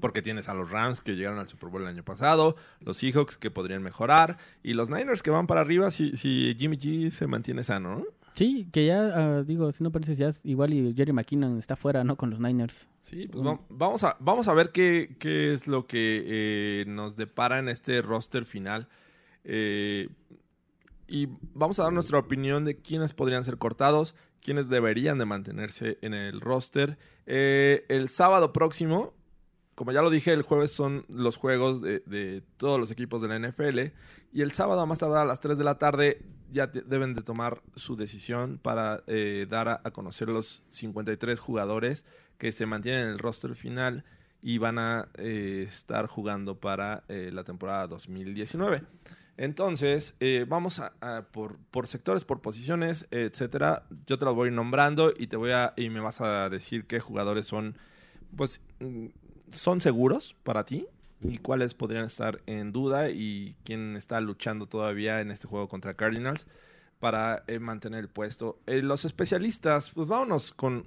Porque tienes a los Rams que llegaron al Super Bowl el año pasado, los Seahawks que podrían mejorar, y los Niners que van para arriba si, si Jimmy G se mantiene sano, ¿no? Sí, que ya, ah, digo, si no pareces ya igual y Jerry McKinnon está fuera, ¿no? Con los Niners. Sí, pues va- vamos, a, vamos a ver qué, qué es lo que eh, nos depara en este roster final. Eh, y vamos a dar nuestra opinión de quiénes podrían ser cortados, quiénes deberían de mantenerse en el roster. Eh, el sábado próximo, como ya lo dije, el jueves son los juegos de, todos los equipos de la NFL. Y el sábado, a más tardar a las 3 de la tarde, ya deben de tomar su decisión para eh, dar a, conocer los 53 jugadores que se mantienen en el roster final y van a eh, estar jugando para eh, la temporada 2019. Entonces, eh, vamos a, por, sectores, por posiciones, etcétera. Yo te los voy nombrando y te voy y me vas a decir qué jugadores son, pues, mm, son seguros para ti y cuáles podrían estar en duda y quién está luchando todavía en este juego contra Cardinals para eh, mantener el puesto. Eh, los especialistas, pues vámonos con...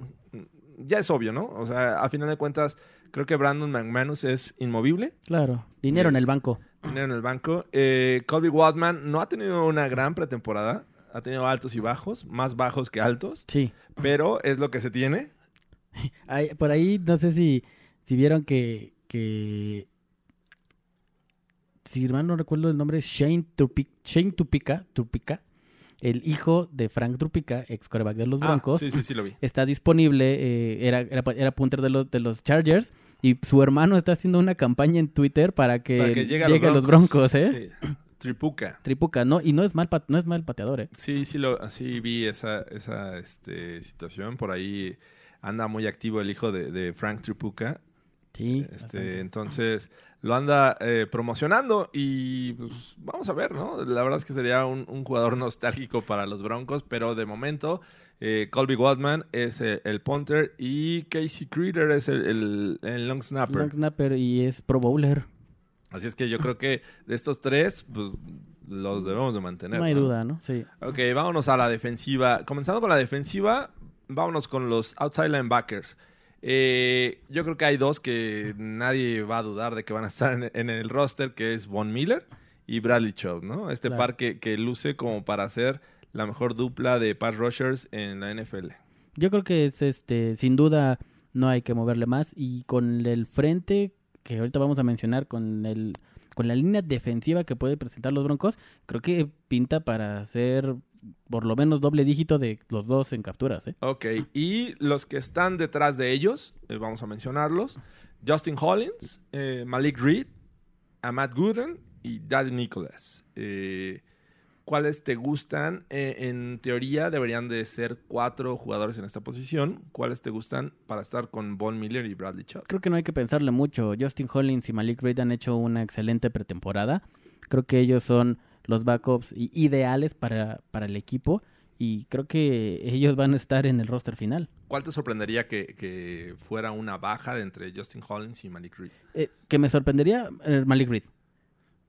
Ya es obvio, ¿no? O sea, a final de cuentas, creo que Brandon McManus es inmovible. Claro, dinero en el banco. Dinero en el banco. Eh, Colby Waldman no ha tenido una gran pretemporada. Ha tenido altos y bajos, más bajos que altos. Sí. Pero es lo que se tiene. *laughs* Por ahí, no sé si, si vieron que, que... Si mal no recuerdo el nombre, es Shane, Shane Tupica, Trupica, el hijo de Frank Trupica, ex coreback de los Ah, Broncos. sí, sí, sí lo vi. está disponible, eh, era, era, era punter de los, de los Chargers y su hermano está haciendo una campaña en Twitter para que, Para que llegue a llegue a los Broncos, ¿eh? Sí. Tripuca. Tripuca, ¿no? Y no es mal, no es mal pateador, ¿eh? Sí, sí, lo, sí vi esa, esa este, situación. Por ahí anda muy activo el hijo de, de Frank Tripuca. Sí. Este, bastante. entonces lo anda eh, promocionando y pues, vamos a ver, ¿no? La verdad es que sería un, un jugador *laughs* nostálgico para los Broncos, pero de momento eh, Colby Waldman es eh, el punter y Casey Creeder es el, el- el long snapper. Long snapper y es pro bowler. Así es que yo creo que de estos tres, pues los debemos de mantener. No hay duda, ¿no? Sí. Ok, vámonos a la defensiva. Comenzando con la defensiva, vámonos con los outside linebackers. Eh, yo creo que hay dos que nadie va a dudar de que van a estar en, en el roster, que es Von Miller y Bradley Chubb, ¿no? Este Claro. par que, que luce como para hacer la mejor dupla de pass rushers en la NFL. Yo creo que es este, sin duda no hay que moverle más. Y con el frente, que ahorita vamos a mencionar, con el con la línea defensiva que puede presentar los Broncos, creo que pinta para hacer por lo menos doble dígito de los dos en capturas, ¿eh? Ok, y los que están detrás de ellos, eh, vamos a mencionarlos, Justin Hollins, eh, Malik Reed, Matt Gooden y Daddy Nicholas. Eh, ¿Cuáles te gustan? Eh, en teoría deberían de ser cuatro jugadores en esta posición. ¿Cuáles te gustan para estar con Von Miller y Bradley Chubb? Creo que no hay que pensarle mucho. Justin Hollins y Malik Reed han hecho una excelente pretemporada. Creo que ellos son los backups ideales para, para el equipo y creo que ellos van a estar en el roster final. ¿Cuál te sorprendería que, que fuera una baja de entre Justin Hollins y Malik Reed? Eh, que me sorprendería eh, Malik Reed.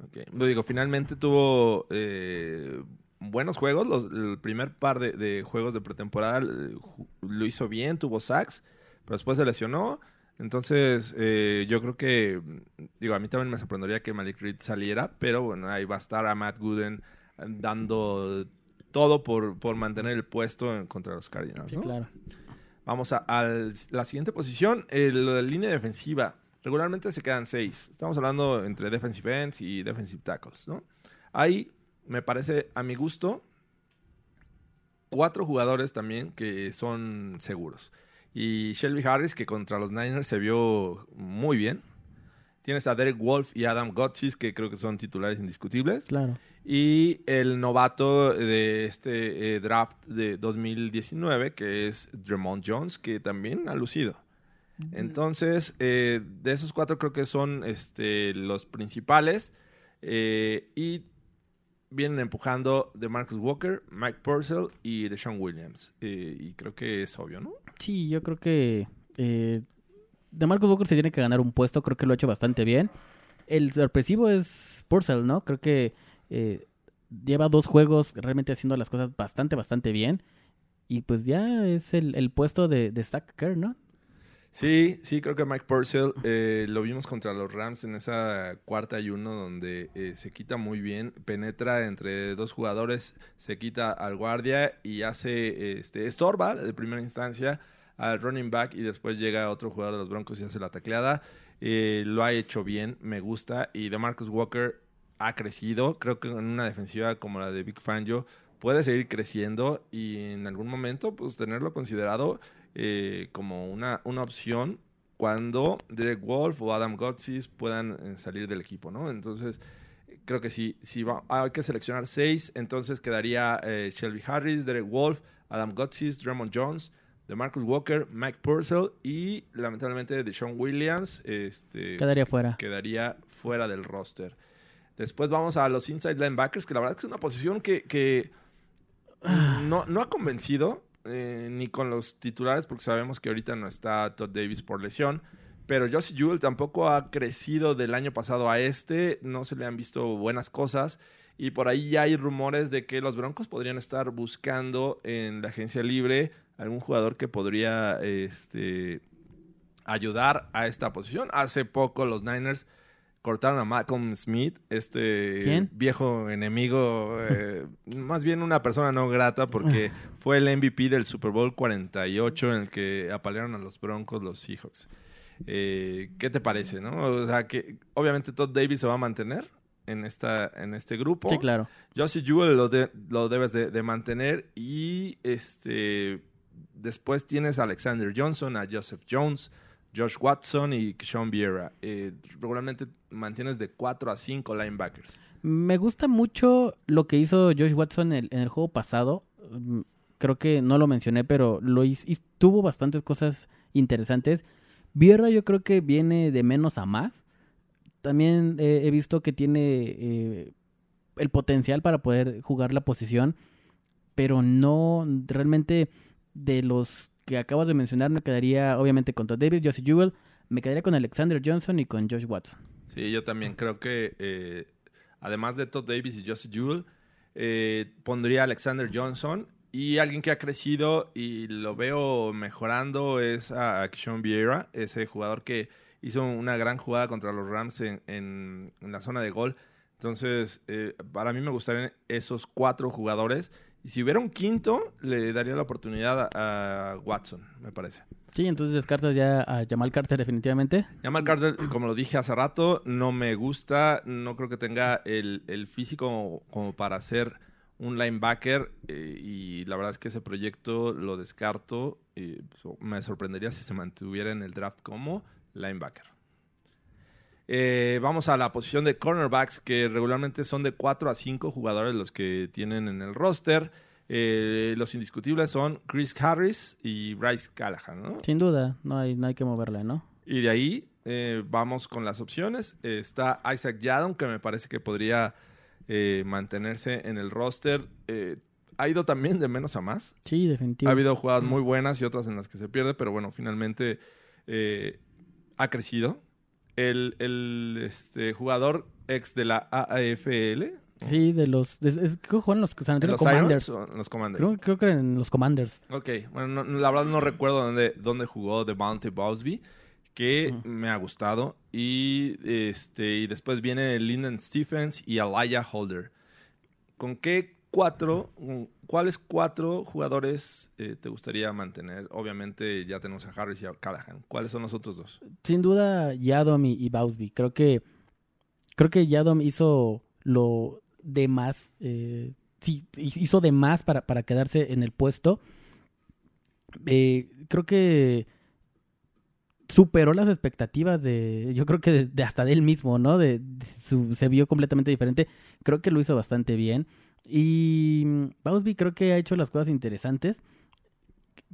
Ok. Lo digo, finalmente tuvo eh, buenos juegos. Los- el primer par de, de juegos de pretemporada eh, lo hizo bien, tuvo sacks, pero después se lesionó. Entonces, eh, yo creo que, digo, a mí también me sorprendería que Malik Reed saliera, pero bueno, ahí va a estar a Matt Gooden eh, dando todo por, por mantener el puesto en- contra los Cardinals. Sí, claro. Vamos a, a la siguiente posición, el- la línea defensiva. Regularmente se quedan seis. Estamos hablando entre defensive ends y defensive tackles, ¿no? Hay me parece, a mi gusto, cuatro jugadores también que son seguros. Y Shelby Harris, que contra los Niners se vio muy bien. Tienes a Derek Wolf y Adam Gotsis, que creo que son titulares indiscutibles. Claro. Y el novato de este eh, draft de 2019, que es Dremont Jones, que también ha lucido. Entonces, eh, de esos cuatro creo que son este, los principales. Eh, y vienen empujando de Marcus Walker, Mike Purcell y Deshaun Williams. Eh, y creo que es obvio, ¿no? Sí, yo creo que eh, de Marcus Walker se tiene que ganar un puesto, creo que lo ha hecho bastante bien. El sorpresivo es Purcell, ¿no? Creo que eh, lleva dos juegos realmente haciendo las cosas bastante, bastante bien. Y pues ya es el, el puesto de, de Stack ¿no? Sí, sí, creo que Mike Purcell eh, lo vimos contra los Rams en esa cuarta y uno donde eh, se quita muy bien, penetra entre dos jugadores, se quita al guardia y hace este estorba de primera instancia al running back y después llega otro jugador de los Broncos y hace la tacleada. Eh, lo ha hecho bien, me gusta y de Marcus Walker ha crecido, creo que en una defensiva como la de Big Fangio puede seguir creciendo y en algún momento pues tenerlo considerado eh, como una, una opción cuando Derek Wolf o Adam Gotsis puedan eh, salir del equipo, ¿no? Entonces, creo que si, si va- hay que seleccionar seis, entonces quedaría eh, Shelby Harris, Derek Wolf, Adam Gotsis, Drummond Jones, DeMarcus Walker, Mike Purcell y lamentablemente Deshaun Williams este, Quedaría fuera. quedaría fuera del roster. Después vamos a los inside linebackers, que la verdad es que es una posición que, que no, no ha convencido eh, ni con los titulares, porque sabemos que ahorita no está Todd Davis por lesión. Pero Josie Jewell tampoco ha crecido del año pasado a este, no se le han visto buenas cosas. Y por ahí ya hay rumores de que los Broncos podrían estar buscando en la agencia libre algún jugador que podría este, ayudar a esta posición. Hace poco los Niners cortaron a Malcolm Smith, este ¿Quién? viejo enemigo, eh, *laughs* más bien una persona no grata porque fue el MVP del Super Bowl 48 en el que apalearon a los Broncos los Seahawks. Eh, ¿Qué te parece, no? O sea, que obviamente Todd Davis se va a mantener en, esta, en este grupo. Sí, claro. Josie Jewell lo, de- lo debes de, de mantener y este después tienes a Alexander Johnson, a Joseph Jones, Josh Watson y Sean Vieira. Eh, regularmente mantienes de 4 a 5 linebackers. Me gusta mucho lo que hizo Josh Watson en el, juego pasado. Mm, Creo que no lo mencioné, pero lo tuvo bastantes cosas interesantes. Vierra yo creo que viene de menos a más. También eh, he visto que tiene eh, el potencial para poder jugar la posición, pero no realmente de los que acabas de mencionar me quedaría obviamente con Todd Davis, Josie Jewell, me quedaría con Alexander Johnson y con Josh Watson. Sí, yo también creo que eh, además de Todd Davis y Josie Jewell, eh, pondría a Alexander Johnson y alguien que ha crecido y lo veo mejorando es a Sean Vieira, ese jugador que hizo una gran jugada contra los Rams en la zona de gol. Entonces, eh, para mí me gustarían esos cuatro jugadores. Y si hubiera un quinto, le daría la oportunidad a, a Watson, me parece. Sí, entonces descartas ya a Jamal Carter definitivamente. Jamal Carter, como lo dije hace rato, no me gusta. No creo que tenga el, el físico como para ser un linebacker. eh, y la verdad es que ese proyecto lo descarto. y, pues, me sorprendería si se mantuviera en el draft como linebacker. Eh, vamos a la posición de cornerbacks, que regularmente son de 4 a 5 jugadores los que tienen en el roster. Eh, los indiscutibles son Chris Harris y Bryce Callahan, ¿no? Sin duda, no hay, no hay que moverle, ¿no? Y de ahí eh, vamos con las opciones. Está Isaac Yadon, que me parece que podría mantenerse en el roster. Ha ido también de menos a más. Sí, Ha definitivamente. habido jugadas muy buenas y otras en las que se pierde, pero bueno, finalmente ha crecido. El, el, este, jugador ex de la AAFL, Sí, de los... de- es- que juegan los San Antonio los Commanders. Los Commanders. Creo, creo que en los Commanders. Ok, bueno, no- no, la verdad no recuerdo dónde, dónde jugó The Bounty Bosby, que me ha gustado. Y, este, y después viene Lyndon Stephens y Alaya Holder. ¿Con qué cuatro, con cuáles cuatro jugadores eh, te gustaría mantener? Obviamente ya tenemos a Harris y a Callahan. ¿Cuáles son los otros dos? Sin duda, Yadom y, y Bausby. Creo que... Creo que Yadom hizo lo... de más, eh, sí, hizo de más para, para quedarse en el puesto. Eh, creo que superó las expectativas de, yo creo que de, de hasta de él mismo, ¿no? De, de su- se vio completamente diferente. Creo que lo hizo bastante bien. Y mm, Bausby creo que ha hecho las cosas interesantes.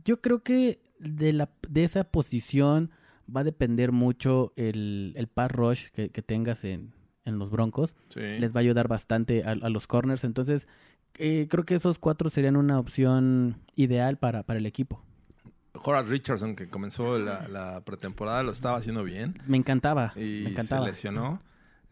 Yo creo que de, la, de esa posición va a depender mucho el, el pass rush que, que tengas en, en los Broncos. Sí. Les va a ayudar bastante a, a los corners. Entonces, eh, creo que esos cuatro serían una opción ideal para, para el equipo. Horace Richardson, que comenzó la, la pretemporada, lo estaba haciendo bien Me encantaba. y me se encantaba. lesionó.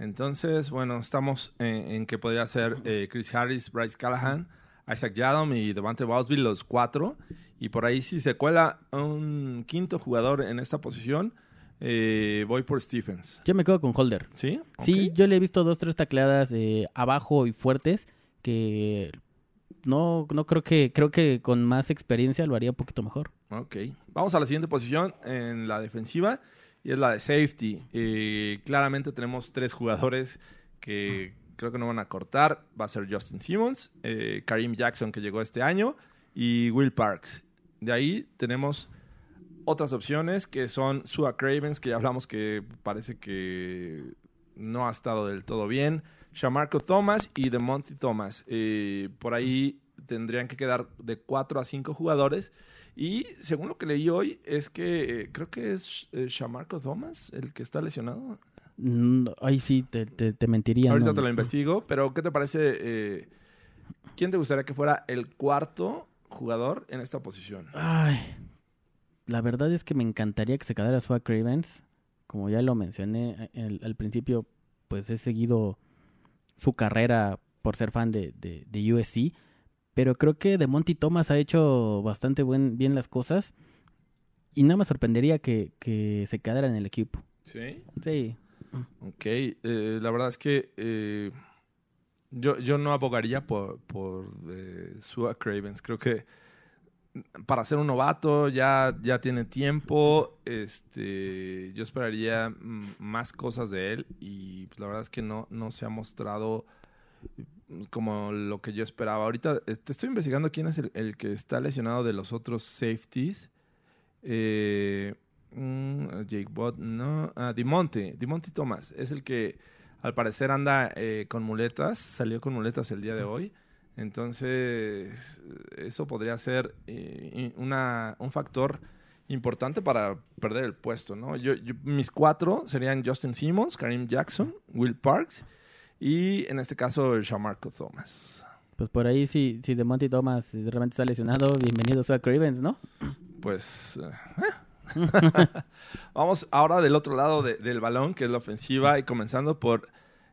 Entonces, bueno, estamos en, en que podría ser eh, Chris Harris, Bryce Callahan, Isaac Yadom y Devante Bosby, los cuatro. Y por ahí si se cuela un quinto jugador en esta posición, eh, voy por Stephens. Yo me quedo con Holder. ¿Sí? Sí, yo le he visto dos, tres tacleadas eh, abajo y fuertes que no, no creo que, creo que con más experiencia lo haría un poquito mejor. Ok. Vamos a la siguiente posición en la defensiva y es la de safety. Eh, claramente tenemos tres jugadores que creo que no van a cortar. Va a ser Justin Simmons, eh, Karim Jackson que llegó este año y Will Parks. De ahí tenemos otras opciones que son Sua Cravens, que ya hablamos que parece que no ha estado del todo bien. Shamarco Thomas y DeMonty Thomas. Eh, por ahí tendrían que quedar de 4 a 5 jugadores. Y según lo que leí hoy, es que eh, creo que es eh, Shamarco Thomas el que está lesionado. Mm, Ahí sí, te, te, te mentiría. Ahorita no. te lo investigo, pero ¿qué te parece? eh, ¿Quién te gustaría que fuera el cuarto jugador en esta posición? Ay, la verdad es que me encantaría que se quedara Swag Cravens. Como ya lo mencioné eh, el- al principio, pues he seguido su carrera por ser fan de, de, de USC. Pero creo que de Monty Thomas ha hecho bastante buen, bien las cosas. Y no me sorprendería que, que se quedara en el equipo. Sí. Sí. Ok, eh, la verdad es que eh, yo, yo no abogaría por, por eh, Sua Cravens. Creo que para ser un novato ya, ya tiene tiempo. Este, yo esperaría más cosas de él y pues, la verdad es que no, no se ha mostrado como lo que yo esperaba. Ahorita eh, te estoy investigando quién es el, el que está lesionado de los otros safeties. Eh, mm, Jake Bott, no. Ah, Dimonte, Dimonte Thomas. Es el que al parecer anda eh, con muletas. Salió con muletas el día de hoy. Entonces, eso podría ser eh, una, un factor importante para perder el puesto, ¿no? Yo, yo- mis cuatro serían Justin Simmons, Karim Jackson, Will Parks y en este caso Shamarco Thomas. Pues por ahí, si, si de Monty Thomas realmente está lesionado, bienvenido a Cravens, ¿no? Pues eh, *laughs* vamos ahora del otro lado de- del balón, que es la ofensiva, y comenzando por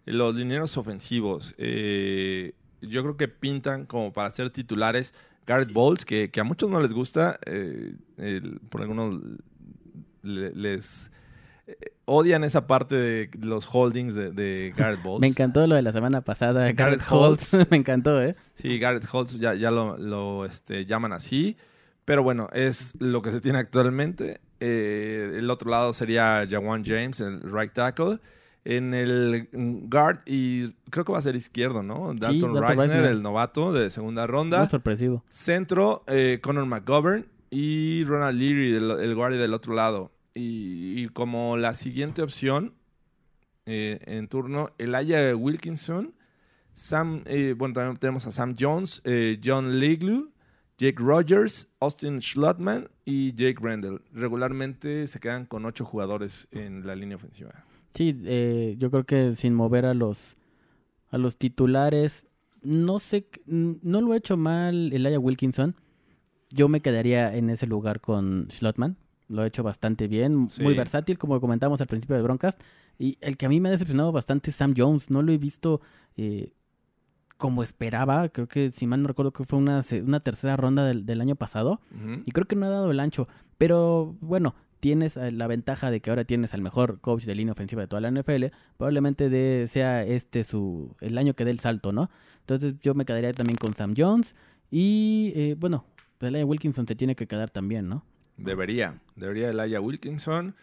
los linieros ofensivos. Eh, yo creo que pintan como para ser titulares Garrett Bowles, que, que a muchos no les gusta, eh, el- por algunos le- les odian esa parte de los holdings de, de Garrett Bowles. *laughs* Me encantó lo de la semana pasada. Garrett Garrett Holtz. Holtz. *laughs* me encantó, ¿eh? Sí, Garrett Holtz ya, ya lo, lo, este, llaman así. Pero bueno, es lo que se tiene actualmente. Eh, el otro lado sería Jawan James, el right tackle. En el guard, y creo que va a ser izquierdo, ¿no? Dalton, Dalton Reisner, Reisner. el novato de segunda ronda. Muy sorpresivo. Centro, eh, Conor McGovern y Ronald Leary, del- el guardia del otro lado. Y, como la siguiente opción eh, en turno, Elijah Wilkinson, Sam, eh, bueno, también tenemos a Sam Jones, eh, John Leglu, Jake Rogers, Austin Schlotman y Jake Randall. Regularmente se quedan con ocho jugadores en la línea ofensiva. Sí, eh, yo creo que sin mover a los a los titulares, no sé, no lo ha hecho mal Elijah Wilkinson. Yo me quedaría en ese lugar con Slotman. Lo ha hecho bastante bien, Sí. muy versátil, como comentamos al principio del Broncast. Y el que a mí me ha decepcionado bastante es Sam Jones. No lo he visto eh, como esperaba. Creo que, si mal no recuerdo, que fue una, una tercera ronda del, del año pasado. Y creo que no ha dado el ancho. Pero bueno, tienes eh, la ventaja de que ahora tienes al mejor coach de línea ofensiva de toda la NFL. Probablemente de, sea este su el año que dé el salto, ¿no? Entonces yo me quedaría también con Sam Jones. Y eh, bueno, Elijah Wilkinson te tiene que quedar también, ¿no? Debería, debería Elijah Wilkinson.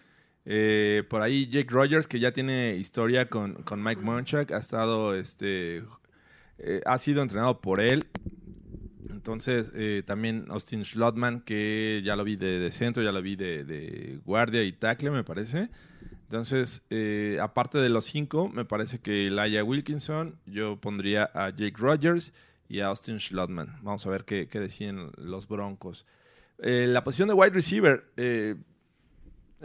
Eh, por ahí Jake Rogers, que ya tiene historia con, con Mike Munchak, ha estado este, eh, ha sido entrenado por él. Entonces, eh, también Austin Schlotman, que ya lo vi de, de centro, ya lo vi de, de guardia y tackle, me parece. Entonces, eh, aparte de los cinco, me parece que Laia Wilkinson, yo pondría a Jake Rogers y a Austin Schlotman. Vamos a ver qué, qué deciden los Broncos. Eh, la posición de wide receiver eh,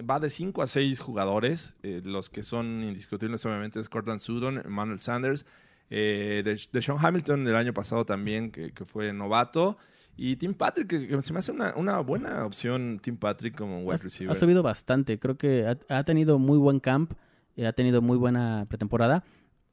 va de 5 a 6 jugadores. Eh, los que son indiscutibles, obviamente, es Cortland Sutton, Emmanuel Sanders, eh, de, de Sean Hamilton del año pasado también, que, que fue novato. Y Tim Patrick, que, que se me hace una, una buena opción, Tim Patrick como wide Ha receiver. subido bastante. Creo que ha, ha tenido muy buen camp. eh, ha tenido muy buena pretemporada.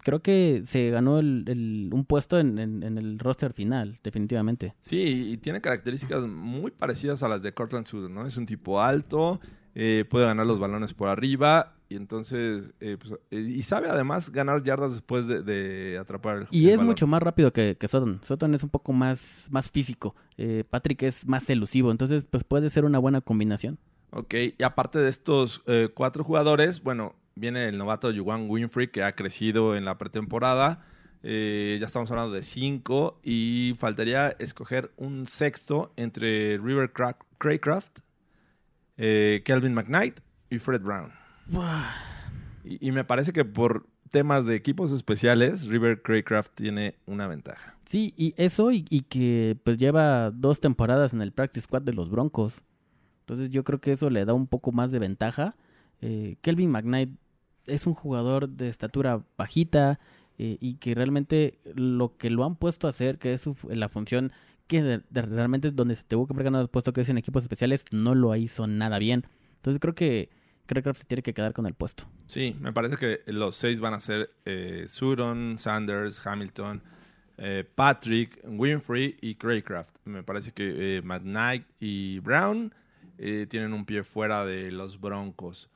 Creo que se ganó el- el- un puesto en, en- en el roster final, definitivamente. Sí, y tiene características muy parecidas a las de Cortland Sutton, ¿no? Es un tipo alto, eh, puede ganar los balones por arriba, y entonces, eh, pues, eh, y sabe además ganar yardas después de, de atrapar el Y el es balón. mucho más rápido que, que Sutton. Sutton es un poco más, más físico. Eh, Patrick es más elusivo. Entonces, pues puede ser una buena combinación. Ok, y aparte de estos eh, cuatro jugadores, bueno, viene el novato Juwan Winfrey, que ha crecido en la pretemporada. Eh, ya estamos hablando de cinco, y faltaría escoger un sexto entre River Cra- Craycraft, eh, Kelvin McKnight y Fred Brown. Y, y me parece que por temas de equipos especiales, River Craycraft tiene una ventaja. Sí, y eso y, y que pues lleva dos temporadas en el practice squad de los Broncos. Entonces yo creo que eso le da un poco más de ventaja. Eh, Kelvin McKnight es un jugador de estatura bajita eh, y que realmente lo que lo han puesto a hacer, que es su la función que realmente es donde se tuvo que haber ganado el puesto que es en equipos especiales, no lo hizo nada bien. Entonces creo que Craycraft se tiene que quedar con el puesto. Sí, me parece que los seis van a ser eh, Sutton, Sanders, Hamilton, eh, Patrick, Winfrey y Craycraft. Me parece que eh, y Brown eh, tienen un pie fuera de los Broncos.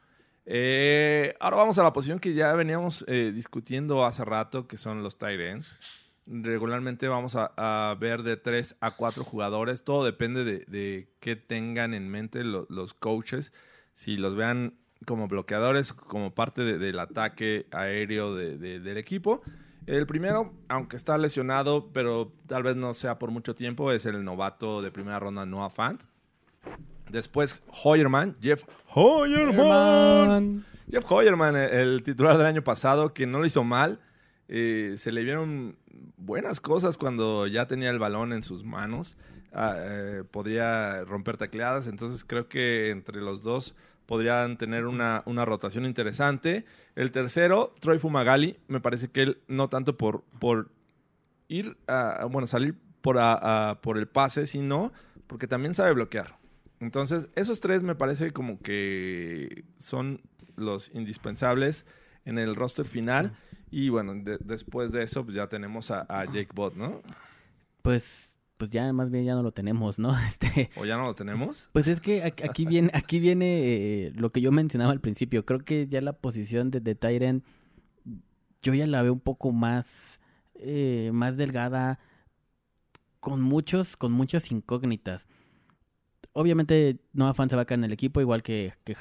Eh, ahora vamos a la posición que ya veníamos eh, discutiendo hace rato, que son los tight ends. Regularmente vamos a, a ver de 3 a 4 jugadores. Todo depende de, de qué tengan en mente lo- los coaches. Si los vean como bloqueadores, como parte de- del ataque aéreo de- de- del equipo. El primero, aunque está lesionado, pero tal vez no sea por mucho tiempo, es el novato de primera ronda Noah Fant. Después Hoyerman, Jeff Hoyerman. Jeff Hoyerman, el, el titular del año pasado, que no lo hizo mal. Eh, se le vieron buenas cosas cuando ya tenía el balón en sus manos. Ah, eh, podría romper tacleadas, entonces creo que entre los dos podrían tener una, una rotación interesante. El tercero, Troy Fumagalli, me parece que él no tanto por, por ir a, bueno, salir por, a- a- por el pase, sino porque también sabe bloquear. Entonces, esos tres me parece como que son los indispensables en el roster final. Y bueno, de- después de eso, pues ya tenemos a, a Jake Bott, ¿no? Pues, pues ya más bien ya no lo tenemos, ¿no? *laughs* Este, ¿O ya no lo tenemos? Pues es que aquí viene, aquí viene eh, lo que yo mencionaba al principio. Creo que ya la posición de, de Tyren, yo ya la veo un poco más, eh, más delgada, con muchos, con muchas incógnitas. Obviamente Noah Fan se va a quedar en el equipo, igual que, que.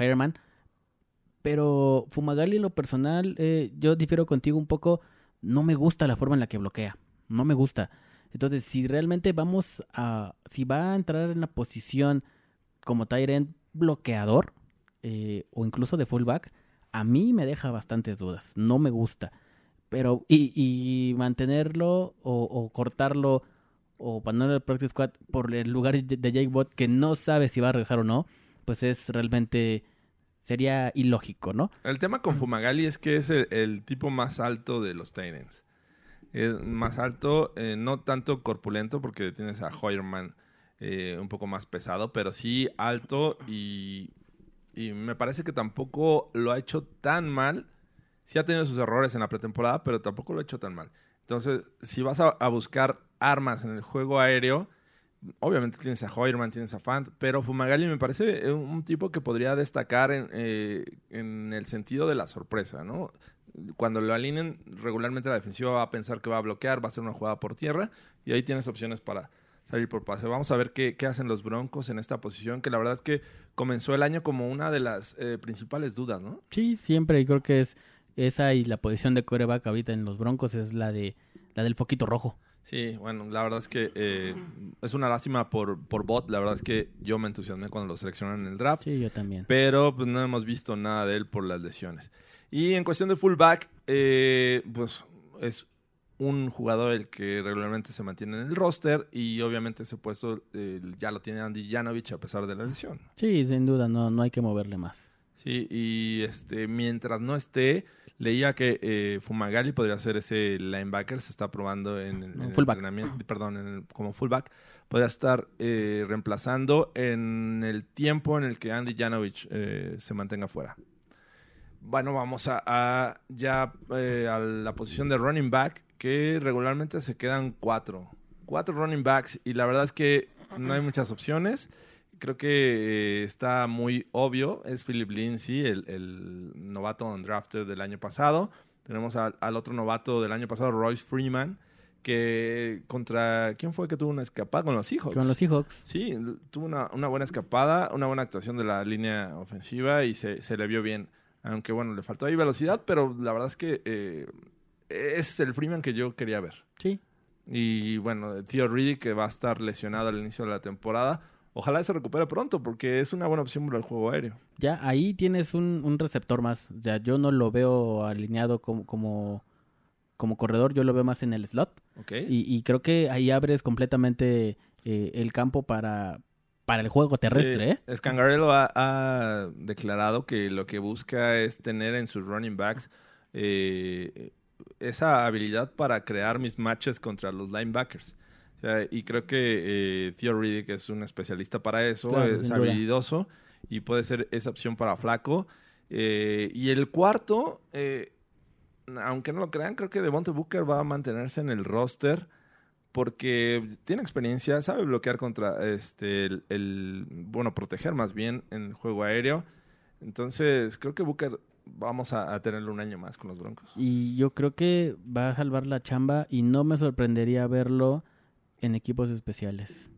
Pero Fumagalli en lo personal, eh, yo difiero contigo un poco. No me gusta la forma en la que bloquea. No me gusta. Entonces, si realmente vamos a. Si va a entrar en la posición como Tyrant bloqueador eh, o incluso de fullback, a mí me deja bastantes dudas. No me gusta. Pero, y, y mantenerlo o, o cortarlo o ponerlo al practice squad por el lugar de Jake Bott que no sabe si va a regresar o no, pues es realmente. Sería ilógico, ¿no? El tema con Fumagalli es que es el, el tipo más alto de los Titans. Es más alto, eh, no tanto corpulento, porque tienes a Hoyerman eh, un poco más pesado, pero sí alto y, y me parece que tampoco lo ha hecho tan mal. Sí ha tenido sus errores en la pretemporada, pero tampoco lo ha hecho tan mal. Entonces, si vas a buscar armas en el juego aéreo, obviamente tienes a Hoyerman, tienes a Fant, pero Fumagalli me parece eh, un tipo que podría destacar en, eh, en el sentido de la sorpresa, ¿no? Cuando lo alineen, regularmente la defensiva va a pensar que va a bloquear, va a hacer una jugada por tierra, y ahí tienes opciones para salir por pase. Vamos a ver qué, hacen los Broncos en esta posición, que la verdad es que comenzó el año como una de las eh, principales dudas, ¿no? Sí, siempre. Y creo que es esa y la posición de coreback ahorita en los Broncos es la de la del foquito rojo. Sí, bueno, la verdad es que eh, es una lástima por, por Bot. La verdad es que yo me entusiasmé cuando lo seleccionaron en el draft. Sí, yo también. Pero pues, no hemos visto nada de él por las lesiones. Y en cuestión de fullback, eh, pues es un jugador el que regularmente se mantiene en el roster y obviamente ese puesto eh, ya lo tiene Andy Janovich a pesar de la lesión. Sí, sin duda, no, no hay que moverle más. Sí, y este, mientras no esté, leía que eh, Fumagalli podría ser ese linebacker, se está probando en, en- en el Fullback. entrenamiento, perdón, en el- como fullback, podría estar eh, reemplazando en el tiempo en el que Andy Janovich eh, se mantenga fuera. Bueno, vamos a, a ya eh, a la posición de running back, que regularmente se quedan cuatro. Cuatro running backs, y la verdad es que no hay muchas opciones. Creo que eh, está muy obvio. Es Philip Lindsay, el, el novato undrafted del año pasado. Tenemos al, al otro novato del año pasado, Royce Freeman, que contra... ¿Quién fue que tuvo una escapada? Con los Seahawks. Con los Seahawks. Sí, tuvo una, una buena escapada, una buena actuación de la línea ofensiva y se, se le vio bien. Aunque bueno, le faltó ahí velocidad, pero la verdad es que eh, es el Freeman que yo quería ver. Sí. Y bueno, Theo Reedy que va a estar lesionado al inicio de la temporada. Ojalá se recupere pronto porque es una buena opción para el juego aéreo. Ya ahí tienes un, un receptor más. Ya yo no lo veo alineado como, como, como corredor, yo lo veo más en el slot. ¿Ok? Y, y creo que ahí abres completamente eh, el campo para, para el juego terrestre, ¿eh? Scangarello ha, ha declarado que lo que busca es tener en sus running backs eh, esa habilidad para crear mismatches contra los linebackers. O sea, y creo que eh, Theo Riddick es un especialista para eso, Claro, es habilidoso y puede ser esa opción para Flaco. Eh, y el cuarto, eh, aunque no lo crean, creo que Devontae Booker va a mantenerse en el roster porque tiene experiencia, sabe bloquear contra este el, el- bueno, proteger más bien en el juego aéreo. Entonces, creo que Booker vamos a, a tenerlo un año más con los Broncos. Y yo creo que va a salvar la chamba y no me sorprendería verlo en equipos especiales.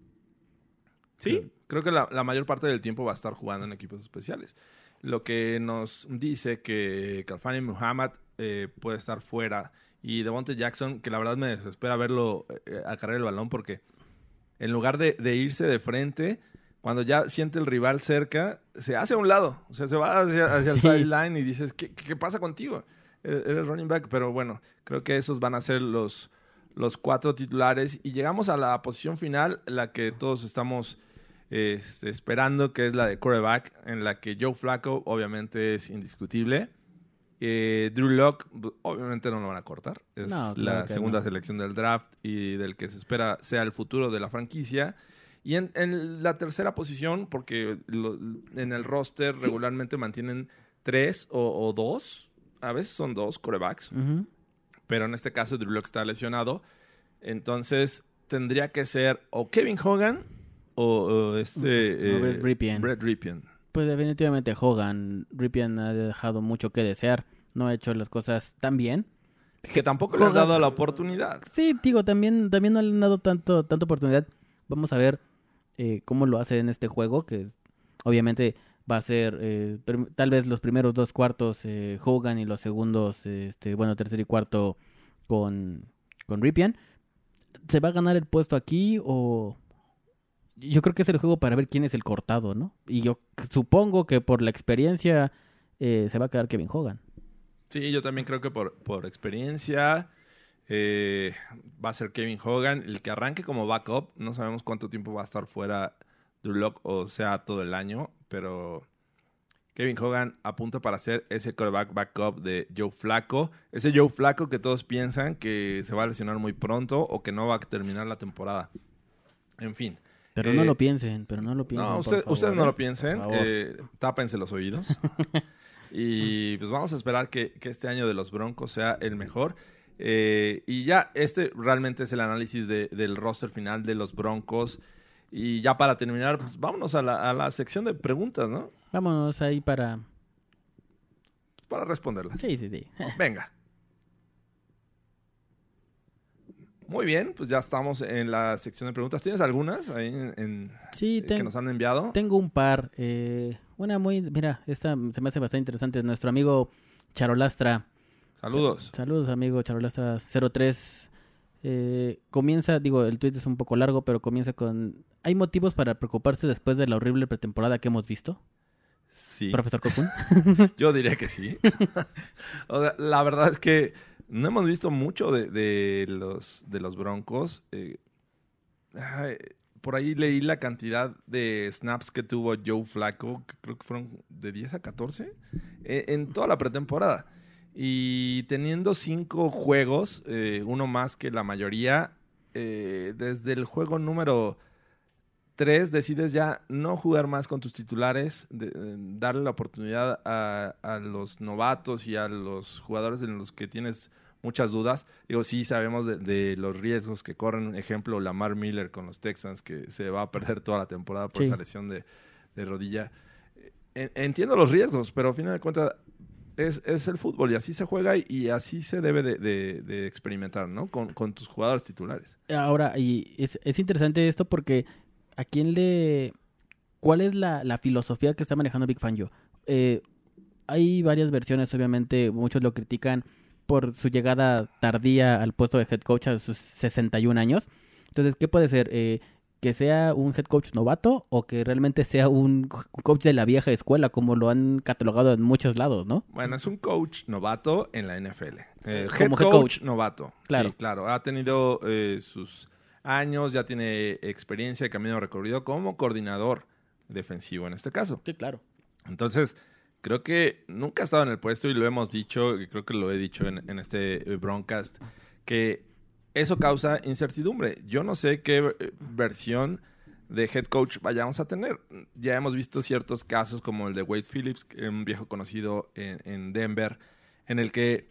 Sí, creo que la, la mayor parte del tiempo va a estar jugando en equipos especiales. Lo que nos dice que Kalfani Muhammad eh, puede estar fuera y Devontae Jackson, que la verdad me desespera verlo eh, acarrear el balón porque en lugar de, de irse de frente, cuando ya siente el rival cerca, se hace a un lado. O sea, se va hacia, hacia el *laughs* Sí. sideline y dices, ¿qué, qué pasa contigo? Eres eres running back, pero bueno, creo que esos van a ser los, los cuatro titulares. Y llegamos a la posición final, la que todos estamos este, esperando, que es la de quarterback, en la que Joe Flacco obviamente es indiscutible. Eh, Drew Lock obviamente no lo van a cortar. Es No, claro la segunda no. selección del draft y del que se espera sea el futuro de la franquicia. Y en, en la tercera posición, porque lo- en el roster regularmente mantienen tres o, o dos, a veces son dos quarterbacks, Ujú. Pero en este caso Drew Lock está lesionado. Entonces tendría que ser o Kevin Hogan o, o este... O Brett Ripien. Brett Ripien. Pues definitivamente Hogan, Ripien ha dejado mucho que desear. No ha hecho las cosas tan bien. Que tampoco le han dado la oportunidad. Sí, digo, también, también no le han dado tanto, tanta oportunidad. Vamos a ver eh, cómo lo hace en este juego, que obviamente va a ser eh, tal vez los primeros dos cuartos eh, Hogan y los segundos, este, bueno, tercer y cuarto con, con Ripien. ¿Se va a ganar el puesto aquí o...? Yo creo que es el juego para ver quién es el cortado, ¿no? Y yo supongo que por la experiencia eh, se va a quedar Kevin Hogan. Sí, yo también creo que por, por experiencia eh, va a ser Kevin Hogan el que arranque como backup. No sabemos cuánto tiempo va a estar fuera Drew Lock, o sea, todo el año, pero Kevin Hogan apunta para ser ese quarterback backup de Joe Flaco. Ese Joe Flaco que todos piensan que se va a lesionar muy pronto o que no va a terminar la temporada. En fin. Pero Eh, no lo piensen, pero no lo piensen. No, usted- ustedes no ¿eh? lo piensen. Eh, tápense los oídos. *laughs* y pues vamos a esperar que, que este año de los Broncos sea el mejor. Eh, y ya, este realmente es el análisis de- del roster final de los Broncos. Y ya para terminar, pues vámonos a la, a la sección de preguntas, ¿no? Vámonos ahí para... Para responderlas. Sí, sí, sí. *laughs* Venga. Muy bien, pues ya estamos en la sección de preguntas. ¿Tienes algunas ahí en, en- Sí, eh, que nos han enviado? tengo un par. eh, una muy... Mira, esta se me hace bastante interesante. Nuestro amigo Charolastra. Saludos. Saludos, amigo Charolastra 03. Eh, comienza, digo, el tweet es un poco largo, pero comienza con... ¿Hay motivos para preocuparse después de la horrible pretemporada que hemos visto? Sí. Profesor Cocoon. *laughs* Yo diría que sí. *laughs* o sea, la verdad es que no hemos visto mucho de, de los, de los Broncos. Eh, ay, por ahí leí la cantidad de snaps que tuvo Joe Flacco, que creo que fueron de 10 a 14, eh, en toda la pretemporada. Y teniendo cinco juegos, eh, uno más que la mayoría, eh, desde el juego número 3 decides ya no jugar más con tus titulares, de- darle la oportunidad a, a los novatos y a los jugadores en los que tienes muchas dudas. Digo, sí sabemos de, de los riesgos que corren. Ejemplo, Lamar Miller con los Texans, que se va a perder toda la temporada por Sí. esa lesión de, de rodilla. En- entiendo los riesgos, pero a final de cuentas es, es el fútbol y así se juega y, así se debe de, experimentar, ¿no? Con, con tus jugadores titulares. Ahora, y es, es interesante esto porque ¿a quién le... ¿Cuál es la, la filosofía que está manejando Big Fan Joe? Eh, hay varias versiones, obviamente, muchos lo critican por su llegada tardía al puesto de head coach a sus 61 años. Entonces, ¿qué puede ser? Eh, que sea un head coach novato o que realmente sea un coach de la vieja escuela, como lo han catalogado en muchos lados, ¿no? Bueno, es un coach novato en la NFL. Eh, Como head, head coach, coach. novato. Claro. Sí, claro. Ha tenido eh, sus años, ya tiene experiencia y camino recorrido como coordinador defensivo en este caso. Sí, claro. Entonces, creo que nunca ha estado en el puesto y lo hemos dicho, y creo que lo he dicho en, en este eh, broadcast, que eso causa incertidumbre. Yo no sé qué eh, versión de head coach vayamos a tener. Ya hemos visto ciertos casos como el de Wade Phillips, un viejo conocido en, en Denver, en el que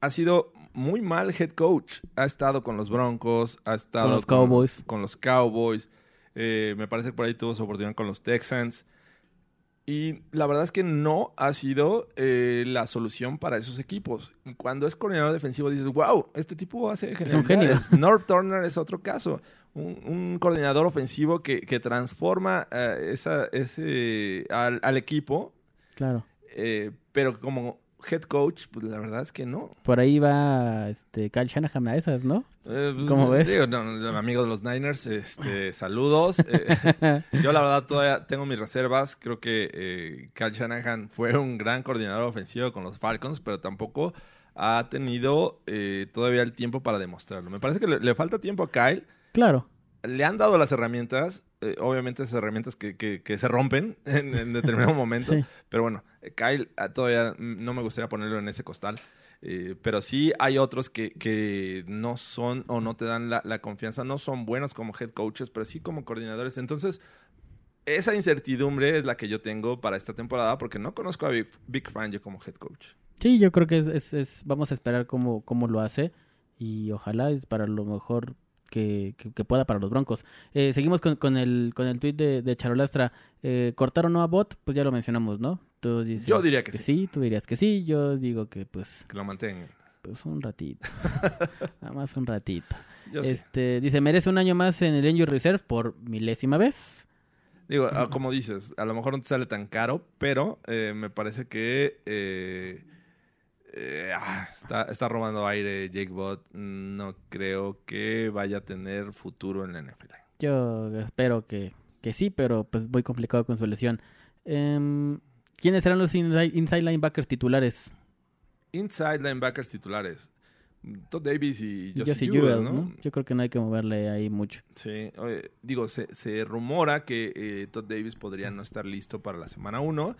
ha sido muy mal head coach. Ha estado con los Broncos, ha estado los Cowboys. Con los Cowboys. Eh, me parece que por ahí tuvo su oportunidad con los Texans. Y la verdad es que no ha sido eh, la solución para esos equipos. Cuando es coordinador defensivo dices, wow, este tipo hace Es un genio. genialidades". North Turner es otro caso. Un, un coordinador ofensivo que, que transforma eh, esa, ese, al, al equipo, Claro. eh, pero como head coach, pues la verdad es que no. Por ahí va este, Kyle Shanahan a esas, ¿no? Eh, pues, ¿Cómo ves? digo, no, no, amigo de los Niners, este, *laughs* saludos. Eh, *laughs* yo la verdad todavía tengo mis reservas. Creo que eh, Kyle Shanahan fue un gran coordinador ofensivo con los Falcons, pero tampoco ha tenido eh, todavía el tiempo para demostrarlo. Me parece que le, le falta tiempo a Kyle. Claro. Le han dado las herramientas, eh, obviamente esas herramientas que, que- que se rompen *laughs* en, en determinado *laughs* momento. Sí. Pero bueno, eh, Kyle ah, todavía no me gustaría ponerlo en ese costal. Eh, pero sí hay otros que, que no son o no te dan la, la confianza, no son buenos como head coaches, pero sí como coordinadores. Entonces, esa incertidumbre es la que yo tengo para esta temporada porque no conozco a Big, Big Fangio como head coach. Sí, yo creo que es, es- es- vamos a esperar cómo, cómo lo hace y ojalá es para lo mejor que, que- que pueda para los Broncos. Eh, seguimos con, con el con el tweet de, de Charolastra. Eh, ¿Cortaron no a Bot? Pues ya lo mencionamos, ¿no? Tú dices Yo diría que sí. Tú dirías que sí. Yo digo que pues, Que lo mantengan. pues un ratito. *laughs* Nada más un ratito. Yo sí. este Dice, merece un año más en el Injury Reserve por milésima vez. Digo, ah, como dices, a lo mejor no te sale tan caro, pero eh, me parece que eh, ah, está, está robando aire Jake Bott. No creo que vaya a tener futuro en la NFL. Yo espero que, que sí, pero pues muy complicado con su lesión. Em, ¿Quiénes serán los inside, inside linebackers titulares? Inside linebackers titulares. Todd Davis y Josie Jewell, Jewell, ¿no? ¿no? Yo creo que no hay que moverle ahí mucho. Sí, oye, digo, se, se rumora que eh, Todd Davis podría no estar listo para la semana 1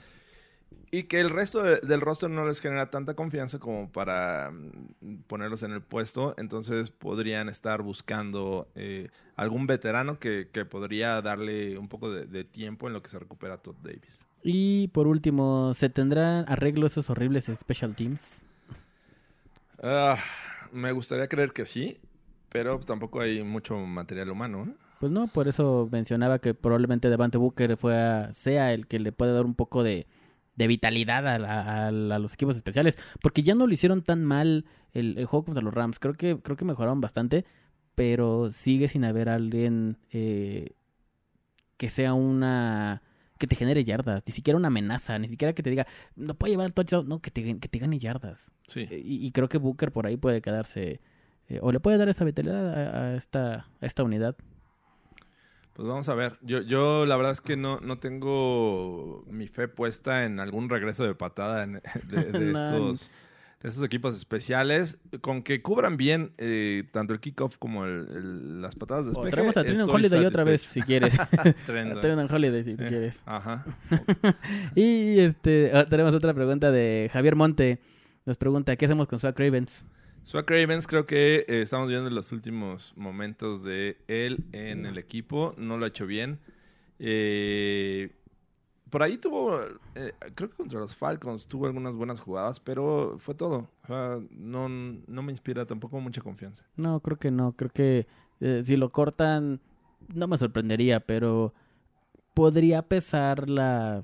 y que el resto de- del roster no les genera tanta confianza como para mm, ponerlos en el puesto, entonces podrían estar buscando eh, algún veterano que, que podría darle un poco de, de tiempo en lo que se recupera Todd Davis. Y por último, ¿se tendrán arreglo esos horribles special teams? Ah, me gustaría creer que sí, pero tampoco hay mucho material humano. ¿eh? Pues no, por eso mencionaba que probablemente Devante Booker fue a- sea el que le puede dar un poco de, de vitalidad a, a a los equipos especiales, porque ya no lo hicieron tan mal el, el juego contra los Rams. Creo que creo que mejoraron bastante, pero sigue sin haber alguien eh, que sea una que te genere yardas, ni siquiera una amenaza, ni siquiera que te diga no puede llevar el touchdown, no que te que te gane yardas. Sí. Y, y creo que Booker por ahí puede quedarse eh, o le puede dar esa vitalidad a, a esta, a esta unidad. Pues vamos a ver. Yo, yo la verdad es que no, no tengo mi fe puesta en algún regreso de patada en- *laughs* de, estos, de estos equipos especiales. Con que cubran bien eh, tanto el kickoff como el- el- las patadas de O despeje. traemos a Trendon estoy Holiday otra vez, satisfecho. si quieres. *laughs* *laughs* Trendon Holiday, si Eh, quieres. Ajá. Y este, ah, tenemos otra pregunta de Javier Monte. Nos pregunta, ¿qué hacemos con Swag Ravens? Swag Ravens creo que eh, estamos viendo los últimos momentos de él en el equipo. No lo ha hecho bien. Eh, por ahí tuvo, eh, creo que contra los Falcons tuvo algunas buenas jugadas, pero fue todo. No, no me inspira tampoco mucha confianza. No, creo que no. Creo que eh, si lo cortan, no me sorprendería, pero podría pesar la,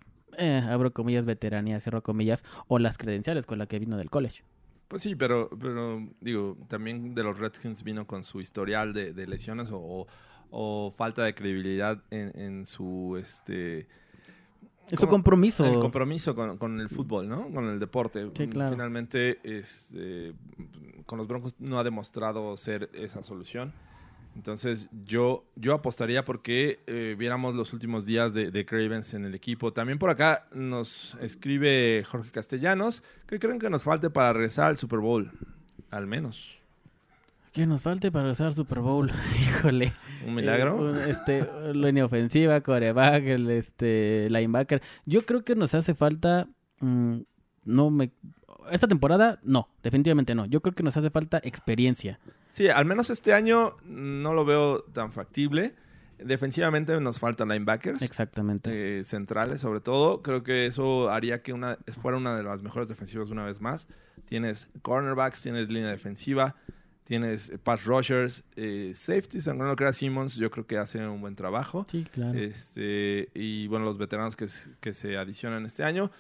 abro comillas, veteranía, cierro comillas, o las credenciales con la que vino del college. Pues sí, pero, pero digo, también de los Redskins vino con su historial de, de lesiones o, o- o falta de credibilidad en, en su este Es compromiso. el compromiso con, con el fútbol, ¿no? Con el deporte. Sí, claro. Finalmente, este, con los Broncos no ha demostrado ser esa solución. Entonces, yo, yo apostaría porque eh, viéramos los últimos días de, de Cravens en el equipo. También por acá nos escribe Jorge Castellanos que creen que nos falte para regresar al Super Bowl. Al menos. Que nos falte para regresar al Super Bowl. *laughs* Híjole. ¿Un milagro? Eh, este, línea ofensiva, coreback, el este, linebacker. Yo creo que nos hace falta. mm, no me. Esta temporada, no, definitivamente no. Yo creo que nos hace falta experiencia. Sí, al menos este año no lo veo tan factible. Defensivamente nos faltan linebackers. Exactamente. eh, centrales, sobre todo. Creo que eso haría que una fuera una de las mejores defensivas una vez más. Tienes cornerbacks, tienes línea defensiva, tienes pass rushers, eh, safeties, aunque no lo crea Simmons, yo creo que hace un buen trabajo. sí, claro. Este, y bueno, los veteranos que se adicionan este año.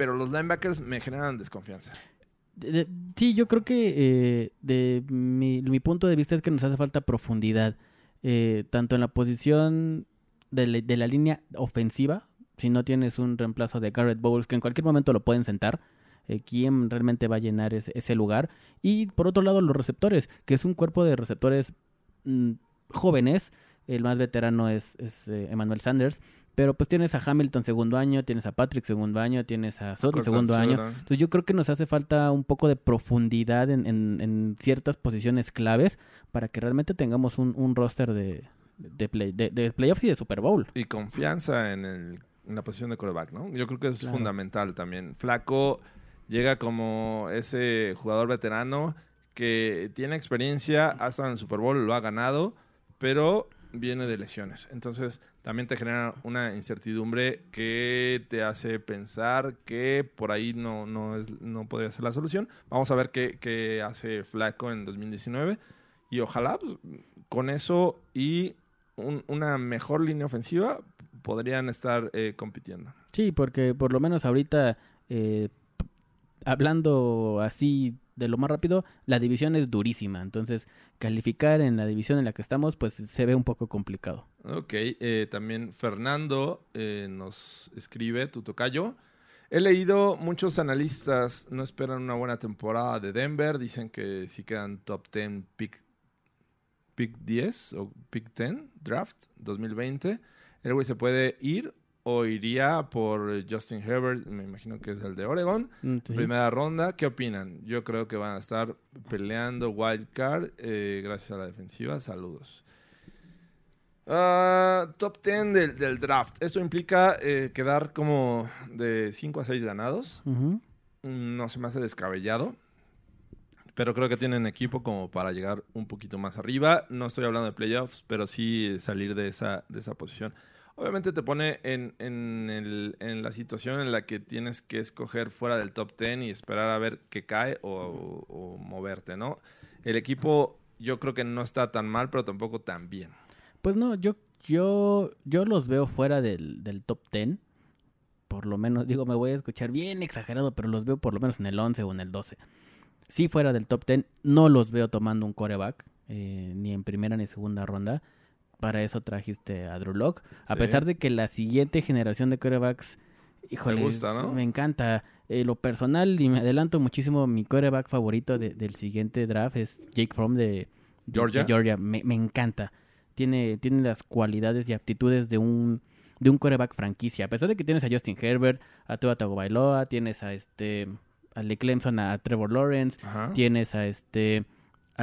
Pero los linebackers me generan desconfianza. De- de- sí, yo creo que eh, de mi, punto de vista es que nos hace falta profundidad, eh, tanto en la posición de, la- línea ofensiva, si no tienes un reemplazo de Garrett Bowles, que en cualquier momento lo pueden sentar, eh, quién realmente va a llenar ese, ese lugar, y por otro lado los receptores, que es un cuerpo de receptores mm, jóvenes, el más veterano es, es, eh, Emmanuel Sanders, pero pues tienes a Hamilton segundo año, tienes a Patrick segundo año, tienes a Cortland segundo año, entonces yo creo que nos hace falta un poco de profundidad en, en- en ciertas posiciones claves para que realmente tengamos un, un roster de, de, play- de- de playoffs y de Super Bowl. y confianza en, el- en la posición de quarterback, ¿no? Yo creo que es Claro. fundamental también. Flaco llega como ese jugador veterano que tiene experiencia, ha estado en el Super Bowl, lo ha ganado, pero viene de lesiones. Entonces, también te genera una incertidumbre que te hace pensar que por ahí no, no, es, no podría ser la solución. Vamos a ver qué, qué hace Flaco en 2019 y ojalá pues, con eso y un- una mejor línea ofensiva podrían estar eh, compitiendo. Sí, porque por lo menos ahorita, eh, hablando así de lo más rápido, la división es durísima. Entonces, calificar en la división en la que estamos, pues se ve un poco complicado. Ok, eh, también Fernando eh, nos escribe, tu tocayo. He leído muchos analistas no esperan una buena temporada de Denver, dicen que si quedan top 10 pick, pick 10 o pick 10 draft 2020, el güey se puede ir o iría por Justin Herbert, me imagino que es el de Oregon, Mm, sí. primera ronda. ¿Qué opinan? Yo creo que van a estar peleando wild card eh, gracias a la defensiva. Saludos. Ah, top 10 del, del draft. Esto implica eh, quedar como de 5 a 6 ganados. No se me hace descabellado. Pero creo que tienen equipo como para llegar un poquito más arriba. No estoy hablando de playoffs, pero sí salir de esa, de esa posición. Obviamente te pone en, en, el- en la situación en la que tienes que escoger fuera del top 10 y esperar a ver qué cae o, o moverte, ¿no? El equipo yo creo que no está tan mal, pero tampoco tan bien. Pues no, yo, yo, yo los veo fuera del, del top 10. Por lo menos, digo, me voy a escuchar bien exagerado, pero los veo por lo menos en el 11 o en el 12. Si fuera del top 10, no los veo tomando un coreback, eh, ni en primera ni segunda ronda. Para eso trajiste a Drew Lock. A Sí. pesar de que la siguiente generación de corebacks Híjole, gusta, ¿no? me encanta. Eh, lo personal, y me adelanto muchísimo, mi quarterback favorito de- del siguiente draft es Jake Fromm de, Georgia. de Georgia. Me, me encanta. Tiene, tiene las cualidades y aptitudes de un de un quarterback franquicia. A pesar de que tienes a Justin Herbert, a Tua Tagovailoa, tienes a este al de Clemson, a Trevor Lawrence, Ajá. tienes a este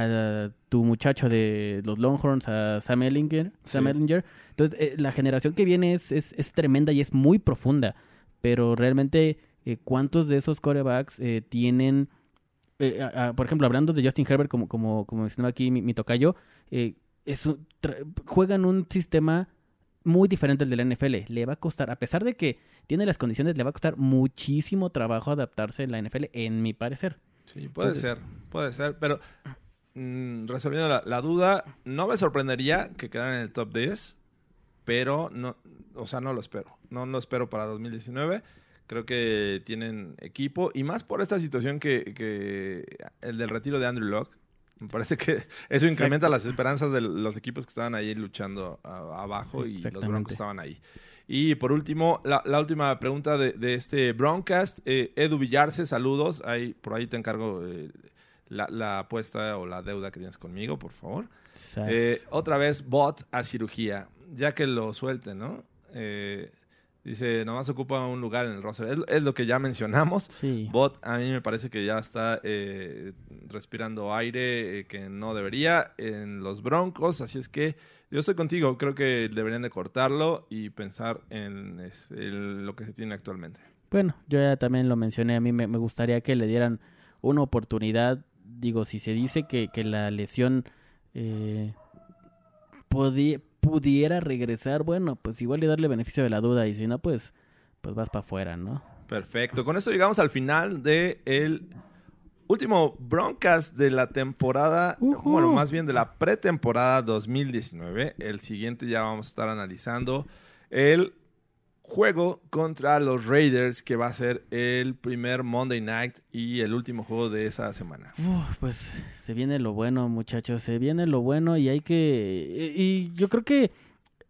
a tu muchacho de los Longhorns, a Sam Ellinger, Sam Sí. Ellinger. Entonces, eh, la generación que viene es, es, es tremenda y es muy profunda. Pero realmente, eh, ¿cuántos de esos corebacks eh, tienen... a- a- por ejemplo, hablando de Justin Herbert, como, como, como mencionaba aquí mi, mi tocayo, es un- tra- juegan un sistema muy diferente al de la NFL. Le va a costar, a pesar de que tiene las condiciones, le va a costar muchísimo trabajo adaptarse en la NFL, en mi parecer. Sí, puede Entonces- ser, puede ser, pero mm, resolviendo la, la duda, no me sorprendería que quedara en el top 10, pero no, o sea, no lo espero. No lo espero para 2019. Creo que tienen equipo y más por esta situación que, que el del retiro de Andrew Locke. Me parece que *laughs* eso incrementa las esperanzas de los equipos que estaban ahí luchando a- abajo y los. Broncos estaban ahí. Y por último, la, la última pregunta de, de este Broncast. Eh, Edu Villarse, saludos. Ahí, por ahí te encargo eh, la, la apuesta o la deuda que tienes conmigo, por favor. Eh, otra vez, bot a cirugía. Ya que lo suelten, ¿no? Eh, dice, nomás ocupa un lugar en el roster. Es, es lo que ya mencionamos. sí. Bot a mí me parece que ya está eh, respirando aire eh, que no debería en los Broncos, así es que yo estoy contigo, creo que deberían de cortarlo y pensar en, es- en lo que se tiene actualmente. Bueno, yo ya también lo mencioné, a mí me, me gustaría que le dieran una oportunidad. Digo, si se dice que, que la lesión eh, pudiera regresar, bueno, pues igual le darle beneficio de la duda y si no, pues, pues vas para afuera, ¿no? Perfecto, con esto llegamos al final de el último Broncas de la temporada, bueno, más bien de la pretemporada 2019. El siguiente ya vamos a estar analizando el juego contra los Raiders, que va a ser el primer Monday Night y el último juego de esa semana. Uf, pues se viene lo bueno, muchachos, se viene lo bueno y hay que... Y, yo creo que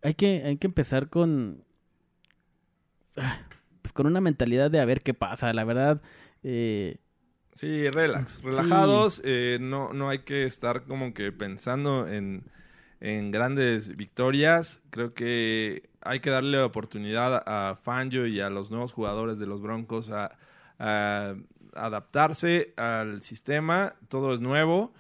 hay que, hay que empezar con... Pues con una mentalidad de a ver qué pasa, la verdad. Eh, Sí, relax, relajados, eh, no, no hay que estar como que pensando en, en grandes victorias. Creo que hay que darle la oportunidad a Fangio y a los nuevos jugadores de los Broncos a, adaptarse al sistema. Todo es nuevo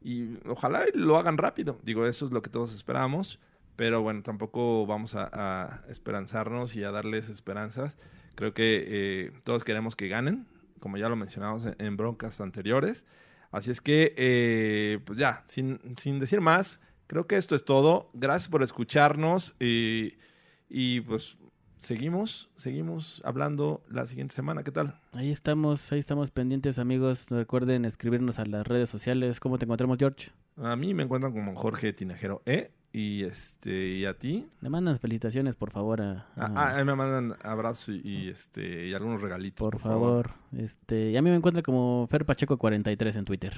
y ojalá lo hagan rápido. Digo, eso es lo que todos esperamos. Pero bueno, tampoco vamos a, esperanzarnos y a darles esperanzas. Creo que eh, todos queremos que ganen, como ya lo mencionamos en, en broncas anteriores. Así es que, eh, pues ya, sin, sin decir más, creo que esto es todo. Gracias por escucharnos y, y pues seguimos, seguimos hablando la siguiente semana. ¿Qué tal? ahí estamos, ahí estamos pendientes, amigos. Recuerden escribirnos a las redes sociales. ¿Cómo te encontramos, George? A mí me encuentran como Jorge Tinajero E. Y, este, y a ti. Le mandan felicitaciones, por favor. A, Ah, a- ah, me mandan abrazos y, y, este, y algunos regalitos. por, favor. Este, y a mí me encuentra como Fer Pacheco 43 en Twitter.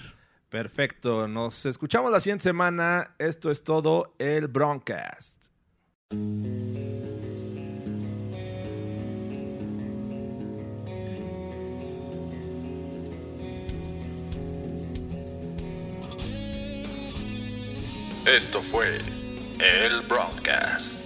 Perfecto. Nos escuchamos la siguiente semana. Esto es todo el Broncast. Esto fue el Broadcast.